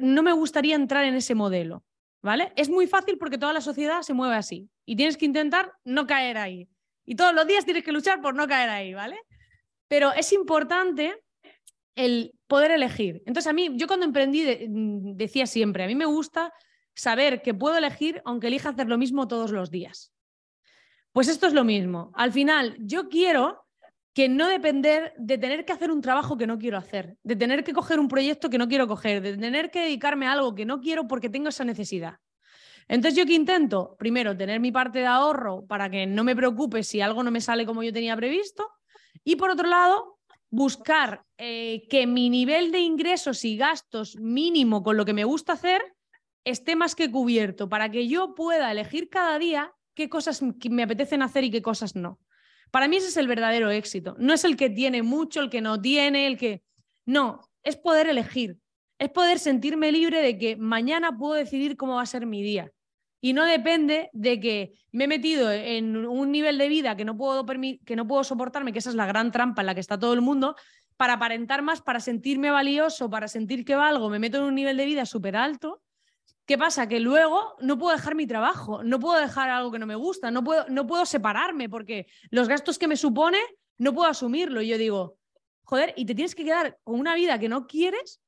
no me gustaría entrar en ese modelo, ¿vale? Es muy fácil porque toda la sociedad se mueve así y tienes que intentar no caer ahí. Y todos los días tienes que luchar por no caer ahí, ¿vale? Pero es importante el poder elegir. Entonces a mí, yo cuando emprendí decía siempre, a mí me gusta saber que puedo elegir aunque elija hacer lo mismo todos los días. Pues esto es lo mismo. Al final, yo quiero que no depender de tener que hacer un trabajo que no quiero hacer, de tener que coger un proyecto que no quiero coger, de tener que dedicarme a algo que no quiero porque tengo esa necesidad. Entonces yo que intento, primero, tener mi parte de ahorro para que no me preocupe si algo no me sale como yo tenía previsto y por otro lado, buscar eh, que mi nivel de ingresos y gastos mínimo con lo que me gusta hacer esté más que cubierto para que yo pueda elegir cada día qué cosas me apetecen hacer y qué cosas no. Para mí ese es el verdadero éxito. No es el que tiene mucho, el que no tiene, el que... No, es poder elegir. Es poder sentirme libre de que mañana puedo decidir cómo va a ser mi día. Y no depende de que me he metido en un nivel de vida que no puedo, que no puedo soportarme, que esa es la gran trampa en la que está todo el mundo, para aparentar más, para sentirme valioso, para sentir que valgo, me meto en un nivel de vida súper alto ¿Qué pasa? Que luego no puedo dejar mi trabajo, no puedo dejar algo que no me gusta, no puedo, no puedo separarme porque los gastos que me supone no puedo asumirlo. Y yo digo, joder, y te tienes que quedar con una vida que no quieres.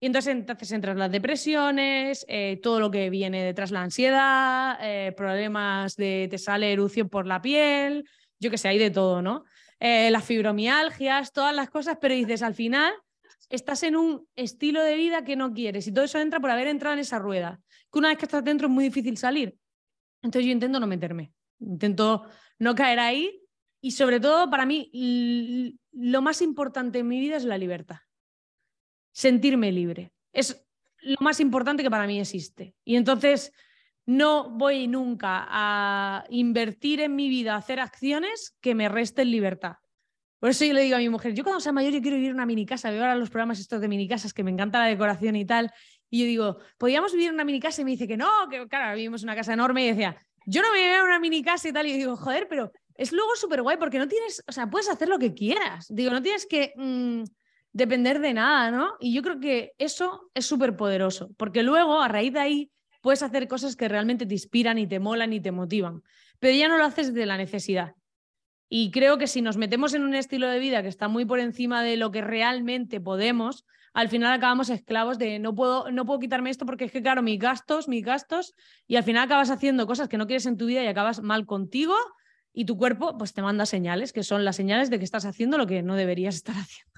Y entonces, entonces entran las depresiones, eh, todo lo que viene detrás, la ansiedad, eh, problemas de te sale erupción por la piel, yo que sé, hay de todo, ¿no? Eh, las fibromialgias, todas las cosas, pero dices, al final estás en un estilo de vida que no quieres y todo eso entra por haber entrado en esa rueda, que una vez que estás dentro es muy difícil salir. Entonces yo intento no meterme, intento no caer ahí y sobre todo para mí lo más importante en mi vida es la libertad, sentirme libre. Es lo más importante que para mí existe. Y entonces no voy nunca a invertir en mi vida, a hacer acciones que me resten libertad. Por eso yo le digo a mi mujer, yo cuando sea mayor yo quiero vivir en una mini casa, veo ahora los programas estos de mini casas que me encanta la decoración y tal, y yo digo, ¿podríamos vivir en una mini casa? Y me dice que no, que claro, vivimos en una casa enorme y decía, yo no me veo en una mini casa y tal, y yo digo, joder, pero es luego súper guay porque no tienes, o sea, puedes hacer lo que quieras, digo, no tienes que mm, depender de nada, ¿no? Y yo creo que eso es súper poderoso, porque luego a raíz de ahí puedes hacer cosas que realmente te inspiran y te molan y te motivan, pero ya no lo haces de la necesidad. Y creo que si nos metemos en un estilo de vida que está muy por encima de lo que realmente podemos, al final acabamos esclavos de no puedo, no puedo quitarme esto porque es que, claro, mis gastos, mis gastos, y al final acabas haciendo cosas que no quieres en tu vida y acabas mal contigo y tu cuerpo pues te manda señales, que son las señales de que estás haciendo lo que no deberías estar haciendo.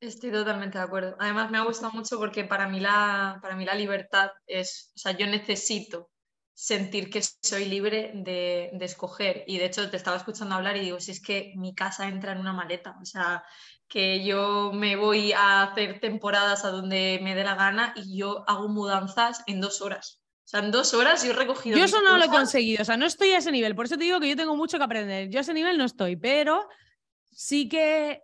Estoy totalmente de acuerdo. Además, me ha gustado mucho porque para mí la, para mí la libertad es, o sea, yo necesito sentir que soy libre de, de, escoger. Y de hecho, te estaba escuchando hablar y digo, si es que mi casa entra en una maleta, o sea, que yo me voy a hacer temporadas a donde me dé la gana y yo hago mudanzas en dos horas. O sea, en dos horas yo he recogido. Yo eso no lo he conseguido, o sea, no estoy a ese nivel. Por eso te digo que yo tengo mucho que aprender. Yo a ese nivel no estoy, pero sí que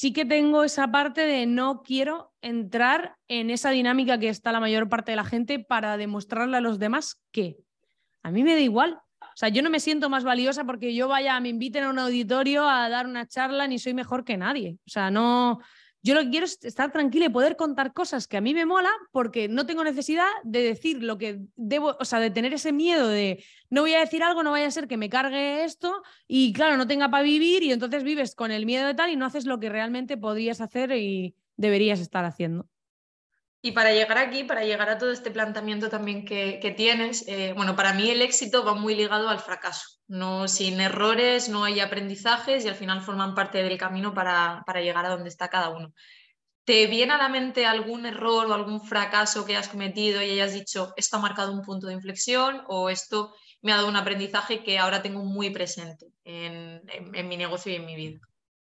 sí que tengo esa parte de no quiero entrar en esa dinámica que está la mayor parte de la gente para demostrarle a los demás que a mí me da igual. O sea, yo no me siento más valiosa porque yo vaya, me inviten a un auditorio a dar una charla, ni soy mejor que nadie. O sea, no, yo lo que quiero es estar tranquila y poder contar cosas que a mí me mola porque no tengo necesidad de decir lo que debo, o sea, de tener ese miedo de no voy a decir algo, no vaya a ser que me cargue esto y claro, no tenga para vivir y entonces vives con el miedo de tal y no haces lo que realmente podrías hacer y deberías estar haciendo. Y para llegar aquí, para llegar a todo este planteamiento también que, tienes, eh, bueno, para mí el éxito va muy ligado al fracaso. No, sin errores no hay aprendizajes y al final forman parte del camino para, llegar a donde está cada uno. ¿Te viene a la mente algún error o algún fracaso que hayas cometido y hayas dicho, esto ha marcado un punto de inflexión o esto me ha dado un aprendizaje que ahora tengo muy presente en, mi negocio y en mi vida?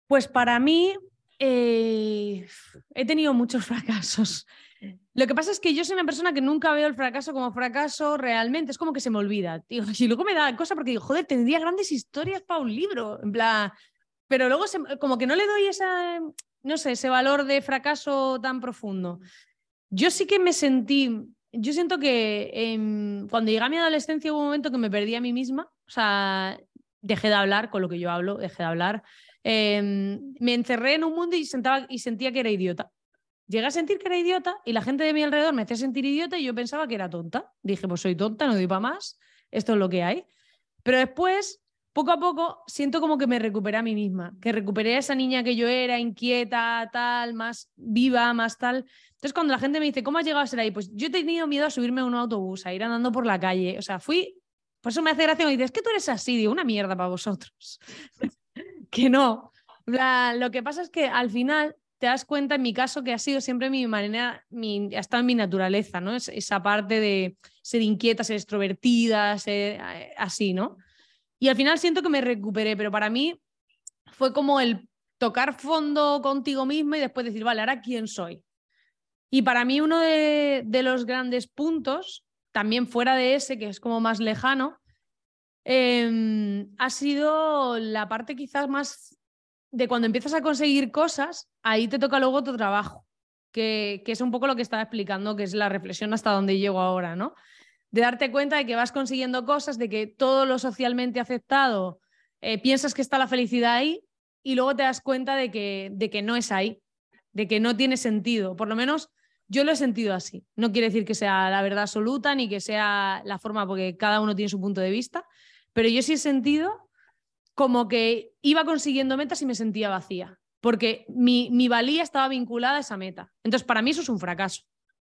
Pues para mí eh, he tenido muchos (laughs) fracasos. Lo que pasa es que yo soy una persona que nunca veo el fracaso como fracaso realmente, es como que se me olvida. (laughs) Y luego me da cosa porque digo, joder, tendría grandes historias para un libro, en plan, pero luego como que no le doy esa, no sé, ese valor de fracaso tan profundo. Yo sí que me sentí, yo siento que cuando llegué a mi adolescencia hubo un momento que me perdí a mí misma, o sea, dejé de hablar con lo que yo hablo, dejé de hablar, em, me encerré en un mundo y, sentaba, y sentía que era idiota llegué a sentir que era idiota y la gente de mi alrededor me hacía sentir idiota y yo pensaba que era tonta. Dije, pues soy tonta, no doy para más, esto es lo que hay. Pero después, poco a poco, siento como que me recuperé a mí misma, que recuperé a esa niña que yo era, inquieta, tal, más viva, más tal. Entonces, cuando la gente me dice, ¿cómo has llegado a ser ahí? Pues yo he tenido miedo a subirme a un autobús, a ir andando por la calle. O sea, fui. Por eso me hace gracia y dices, es que tú eres así, digo, una mierda para vosotros. (laughs) que no. lo que pasa es que al final te das cuenta, en mi caso, que ha sido siempre mi manera, mi, ha estado en mi naturaleza, ¿no? Es, esa parte de ser inquieta, ser extrovertida, ser eh, así, ¿no? Y al final siento que me recuperé, pero para mí fue como el tocar fondo contigo mismo y después decir, vale, ahora quién soy. Y para mí uno de, los grandes puntos, también fuera de ese, que es como más lejano, em, ha sido la parte quizás más de cuando empiezas a conseguir cosas, ahí te toca luego tu trabajo, que, es un poco lo que estaba explicando, que es la reflexión hasta donde llego ahora, ¿no? De darte cuenta de que vas consiguiendo cosas, de que todo lo socialmente aceptado, eh, piensas que está la felicidad ahí y luego te das cuenta de que, de que no es ahí, de que no tiene sentido. Por lo menos yo lo he sentido así. No quiere decir que sea la verdad absoluta ni que sea la forma, porque cada uno tiene su punto de vista, pero yo sí he sentido como que iba consiguiendo metas y me sentía vacía, porque mi, mi valía estaba vinculada a esa meta. Entonces, para mí eso es un fracaso.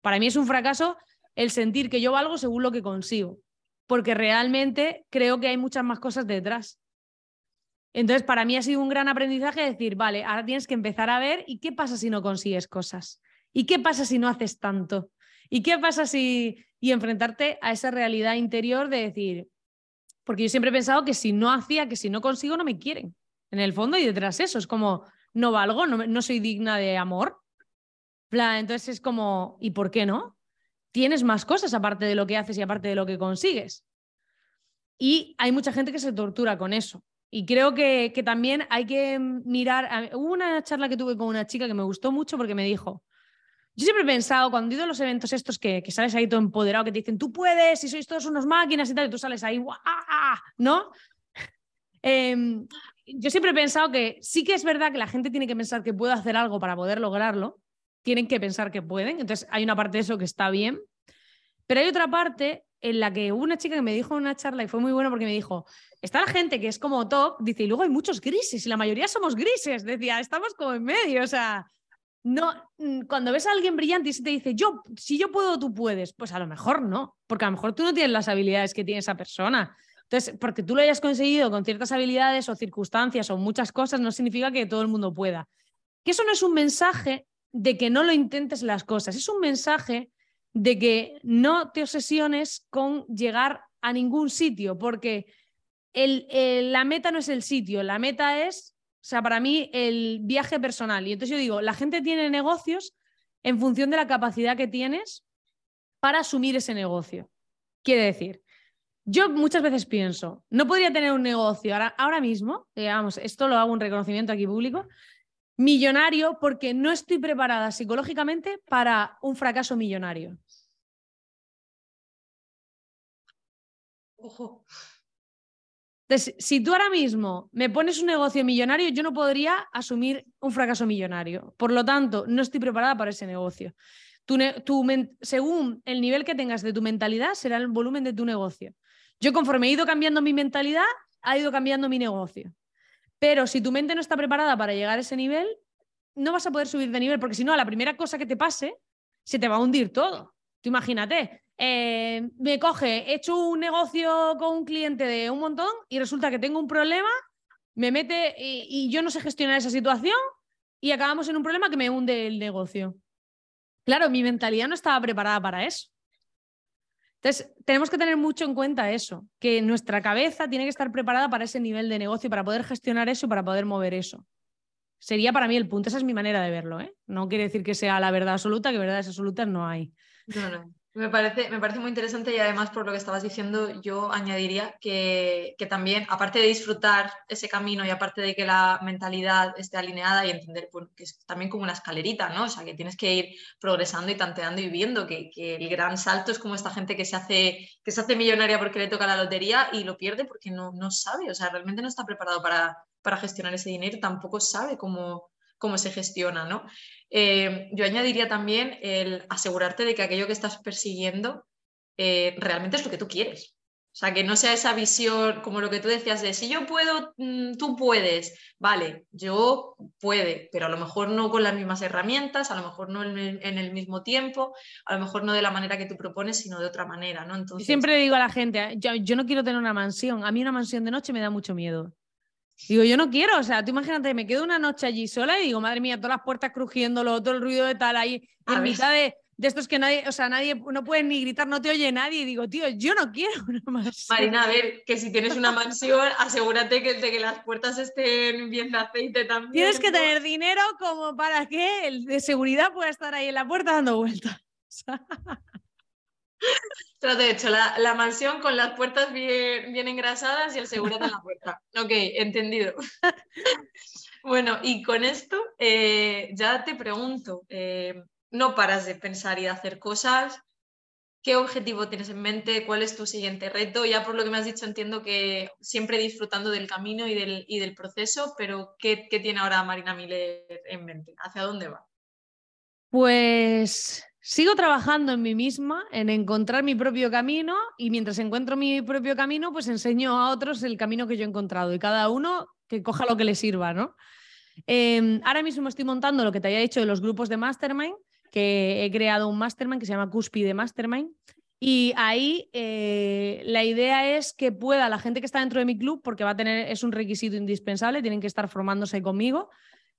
Para mí es un fracaso el sentir que yo valgo según lo que consigo, porque realmente creo que hay muchas más cosas detrás. Entonces, para mí ha sido un gran aprendizaje decir, vale, ahora tienes que empezar a ver y qué pasa si no consigues cosas. ¿Y qué pasa si no haces tanto? ¿Y qué pasa si... y enfrentarte a esa realidad interior de decir, porque yo siempre he pensado que si no hacía, que si no consigo, no me quieren. En el fondo y detrás eso, es como, no valgo, no, soy digna de amor. Entonces es como, ¿y por qué no? tienes más cosas aparte de lo que haces y aparte de lo que consigues. Y hay mucha gente que se tortura con eso. Y creo que, también hay que mirar. Hubo una charla que tuve con una chica que me gustó mucho porque me dijo: Yo siempre he pensado, cuando he ido a los eventos estos que, sales ahí todo empoderado, que te dicen tú puedes y sois todos unos máquinas y tal, y tú sales ahí, ¿no? (laughs) Em, yo siempre he pensado que sí que es verdad que la gente tiene que pensar que puede hacer algo para poder lograrlo, tienen que pensar que pueden, entonces hay una parte de eso que está bien, pero hay otra parte en la que hubo una chica que me dijo en una charla y fue muy bueno porque me dijo, está la gente que es como top, dice, y luego hay muchos grises y la mayoría somos grises, decía, estamos como en medio, o sea, no, mm, cuando ves a alguien brillante y se te dice, yo, si yo puedo, tú puedes, pues a lo mejor no, porque a lo mejor tú no tienes las habilidades que tiene esa persona. Entonces, porque tú lo hayas conseguido con ciertas habilidades o circunstancias o muchas cosas, no significa que todo el mundo pueda. Que eso no es un mensaje de que no lo intentes las cosas, es un mensaje de que no te obsesiones con llegar a ningún sitio, porque la meta no es el sitio, la meta es, o sea, para mí, el viaje personal. Y entonces yo digo, la gente tiene negocios en función de la capacidad que tienes para asumir ese negocio. Quiere decir, yo muchas veces pienso, no podría tener un negocio ahora, ahora mismo, digamos, esto lo hago un reconocimiento aquí público, millonario porque no estoy preparada psicológicamente para un fracaso millonario. Ojo. Entonces, si tú ahora mismo me pones un negocio millonario, yo no podría asumir un fracaso millonario. Por lo tanto, no estoy preparada para ese negocio. según el nivel que tengas de tu mentalidad, será el volumen de tu negocio. Yo conforme he ido cambiando mi mentalidad, ha ido cambiando mi negocio. Pero si tu mente no está preparada para llegar a ese nivel, no vas a poder subir de nivel, porque si no, a la primera cosa que te pase, se te va a hundir todo. Tú imagínate, eh, me coge, he hecho un negocio con un cliente de un montón y resulta que tengo un problema, me mete y, yo no sé gestionar esa situación y acabamos en un problema que me hunde el negocio. Claro, mi mentalidad no estaba preparada para eso. Entonces, tenemos que tener mucho en cuenta eso, que nuestra cabeza tiene que estar preparada para ese nivel de negocio, para poder gestionar eso, para poder mover eso. Sería para mí el punto, esa es mi manera de verlo. ¿eh? No quiere decir que sea la verdad absoluta, que verdades absolutas no hay. No, no. Me parece, me parece muy interesante y además por lo que estabas diciendo, yo añadiría que, que, también, aparte de disfrutar ese camino y aparte de que la mentalidad esté alineada y entender que es también como una escalerita, ¿no? O sea, que tienes que ir progresando y tanteando y viendo que, que, el gran salto es como esta gente que se, hace, que se hace millonaria porque le toca la lotería y lo pierde porque no, no sabe, o sea, realmente no está preparado para, para gestionar ese dinero, tampoco sabe cómo, cómo se gestiona, ¿no? Eh, yo añadiría también el asegurarte de que aquello que estás persiguiendo eh, realmente es lo que tú quieres. O sea, que no sea esa visión como lo que tú decías de si yo puedo, mm, tú puedes. Vale, yo puede, pero a lo mejor no con las mismas herramientas, a lo mejor no en el, mismo tiempo, a lo mejor no de la manera que tú propones, sino de otra manera, ¿no? Entonces... Siempre digo a la gente, yo, yo no quiero tener una mansión, a mí una mansión de noche me da mucho miedo. Digo, yo no quiero, o sea, tú imagínate, me quedo una noche allí sola y digo, madre mía, todas las puertas crujiéndolo, todo el ruido de tal ahí, en mitad de, estos que nadie, o sea, nadie, no puede ni gritar, no te oye nadie. Y digo, tío, yo no quiero (laughs) una mansión. Marina, a ver, que si tienes una mansión, asegúrate que, de que las puertas estén bien de aceite también. Tienes que tener dinero como para que el de seguridad pueda estar ahí en la puerta dando vueltas. (laughs) de hecho, la, mansión con las puertas bien, bien engrasadas y el seguro en la puerta. Ok, entendido. (laughs) bueno, y con esto eh, ya te pregunto, eh, no paras de pensar y de hacer cosas. ¿Qué objetivo tienes en mente? ¿Cuál es tu siguiente reto? Ya por lo que me has dicho entiendo que siempre disfrutando del camino y del, y del proceso, pero ¿qué, ¿qué tiene ahora Marina Miller en mente? ¿Hacia dónde va? Pues Sigo trabajando en mí misma, en encontrar mi propio camino y mientras encuentro mi propio camino, pues enseño a otros el camino que yo he encontrado y cada uno que coja lo que le sirva, ¿no? Em, ahora mismo estoy montando lo que te había dicho de los grupos de Mastermind, que he creado un Mastermind que se llama Cúspide Mastermind. Y ahí eh, la idea es que pueda la gente que está dentro de mi club, porque va a tener, es un requisito indispensable, tienen que estar formándose conmigo,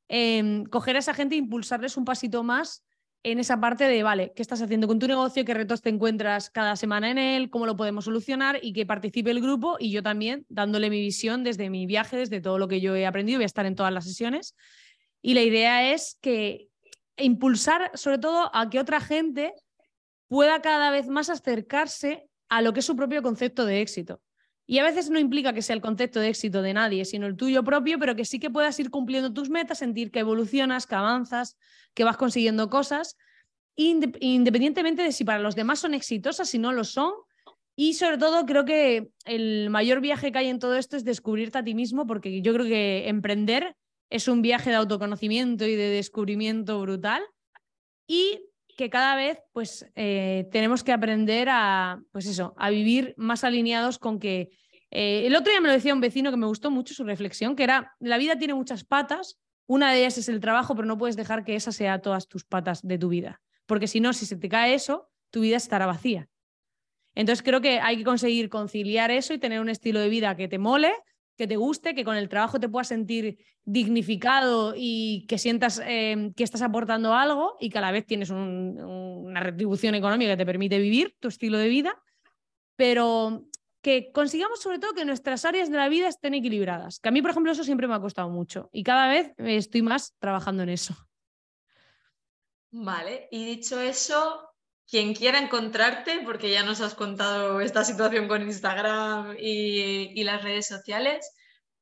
em, coger a esa gente e impulsarles un pasito más en esa parte de, vale, ¿qué estás haciendo con tu negocio? ¿Qué retos te encuentras cada semana en él? ¿Cómo lo podemos solucionar? Y que participe el grupo y yo también dándole mi visión desde mi viaje, desde todo lo que yo he aprendido. Voy a estar en todas las sesiones. Y la idea es que impulsar sobre todo a que otra gente pueda cada vez más acercarse a lo que es su propio concepto de éxito. Y a veces no implica que sea el concepto de éxito de nadie, sino el tuyo propio, pero que sí que puedas ir cumpliendo tus metas, sentir que evolucionas, que avanzas, que vas consiguiendo cosas, independientemente de si para los demás son exitosas, si no lo son. Y sobre todo creo que el mayor viaje que hay en todo esto es descubrirte a ti mismo, porque yo creo que emprender es un viaje de autoconocimiento y de descubrimiento brutal. Y que cada vez pues eh, tenemos que aprender a, pues eso, a vivir más alineados con que... Eh, el otro día me lo decía un vecino que me gustó mucho su reflexión, que era, la vida tiene muchas patas, una de ellas es el trabajo, pero no puedes dejar que esa sea todas tus patas de tu vida, porque si no, si se te cae eso, tu vida estará vacía. Entonces creo que hay que conseguir conciliar eso y tener un estilo de vida que te mole, que te guste, que con el trabajo te puedas sentir dignificado y que sientas em, que estás aportando algo y que a la vez tienes una retribución económica que te permite vivir tu estilo de vida, pero que consigamos sobre todo que nuestras áreas de la vida estén equilibradas. Que a mí, por ejemplo, eso siempre me ha costado mucho y cada vez estoy más trabajando en eso. Vale, y dicho eso, quien quiera encontrarte, porque ya nos has contado esta situación con Instagram y, las redes sociales,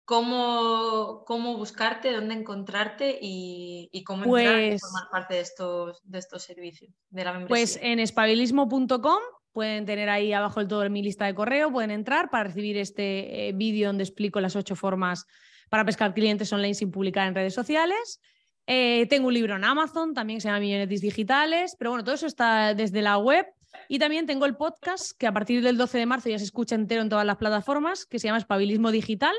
¿cómo, cómo buscarte, dónde encontrarte y, cómo entrar y pues formar parte de estos, de estos servicios, de la Pues en espabilismo.com pueden tener ahí abajo el todo mi lista de correo, pueden entrar para recibir este eh, vídeo donde explico las ocho formas para pescar clientes online sin publicar en redes sociales. Eh, tengo un libro en Amazon, también se llama Millonetis Digitales, pero bueno, todo eso está desde la web. Y también tengo el podcast que a partir del 12 de marzo ya se escucha entero en todas las plataformas, que se llama Espabilismo Digital.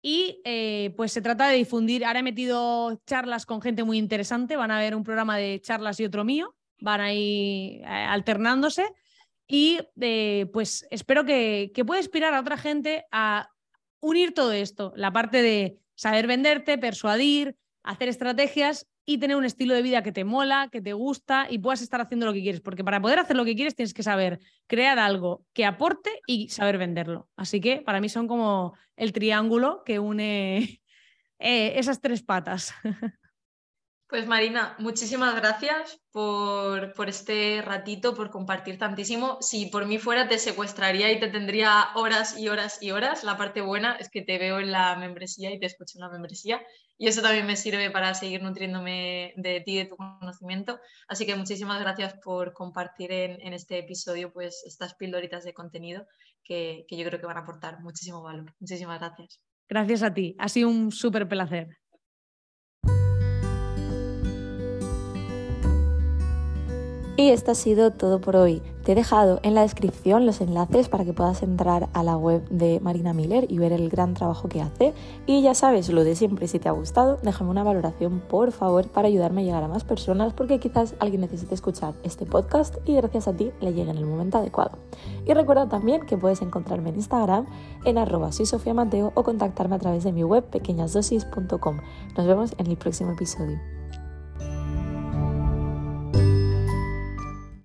Y eh, pues se trata de difundir, ahora he metido charlas con gente muy interesante, van a ver un programa de charlas y otro mío, van a ir eh, alternándose. Y pues espero que, que pueda inspirar a otra gente a unir todo esto, la parte de saber venderte, persuadir, hacer estrategias y tener un estilo de vida que te mola, que te gusta y puedas estar haciendo lo que quieres. Porque para poder hacer lo que quieres tienes que saber crear algo que aporte y saber venderlo. Así que para mí son como el triángulo que une (laughs) eh, esas tres patas. (laughs) Pues Marina, muchísimas gracias por, este ratito, por compartir tantísimo. Si por mí fuera, te secuestraría y te tendría horas y horas y horas. La parte buena es que te veo en la membresía y te escucho en la membresía. Y eso también me sirve para seguir nutriéndome de ti, de tu conocimiento. Así que muchísimas gracias por compartir en, este episodio pues, estas pildoritas de contenido que, que yo creo que van a aportar muchísimo valor. Muchísimas gracias. Gracias a ti. Ha sido un súper placer. Y esto ha sido todo por hoy. Te he dejado en la descripción los enlaces para que puedas entrar a la web de Marina Miller y ver el gran trabajo que hace. Y ya sabes, lo de siempre, si te ha gustado, déjame una valoración por favor para ayudarme a llegar a más personas porque quizás alguien necesite escuchar este podcast y gracias a ti le llegue en el momento adecuado. Y recuerda también que puedes encontrarme en Instagram en arroba soy Sofía Mateo o contactarme a través de mi web pequeñasdosis.com. Nos vemos en el próximo episodio.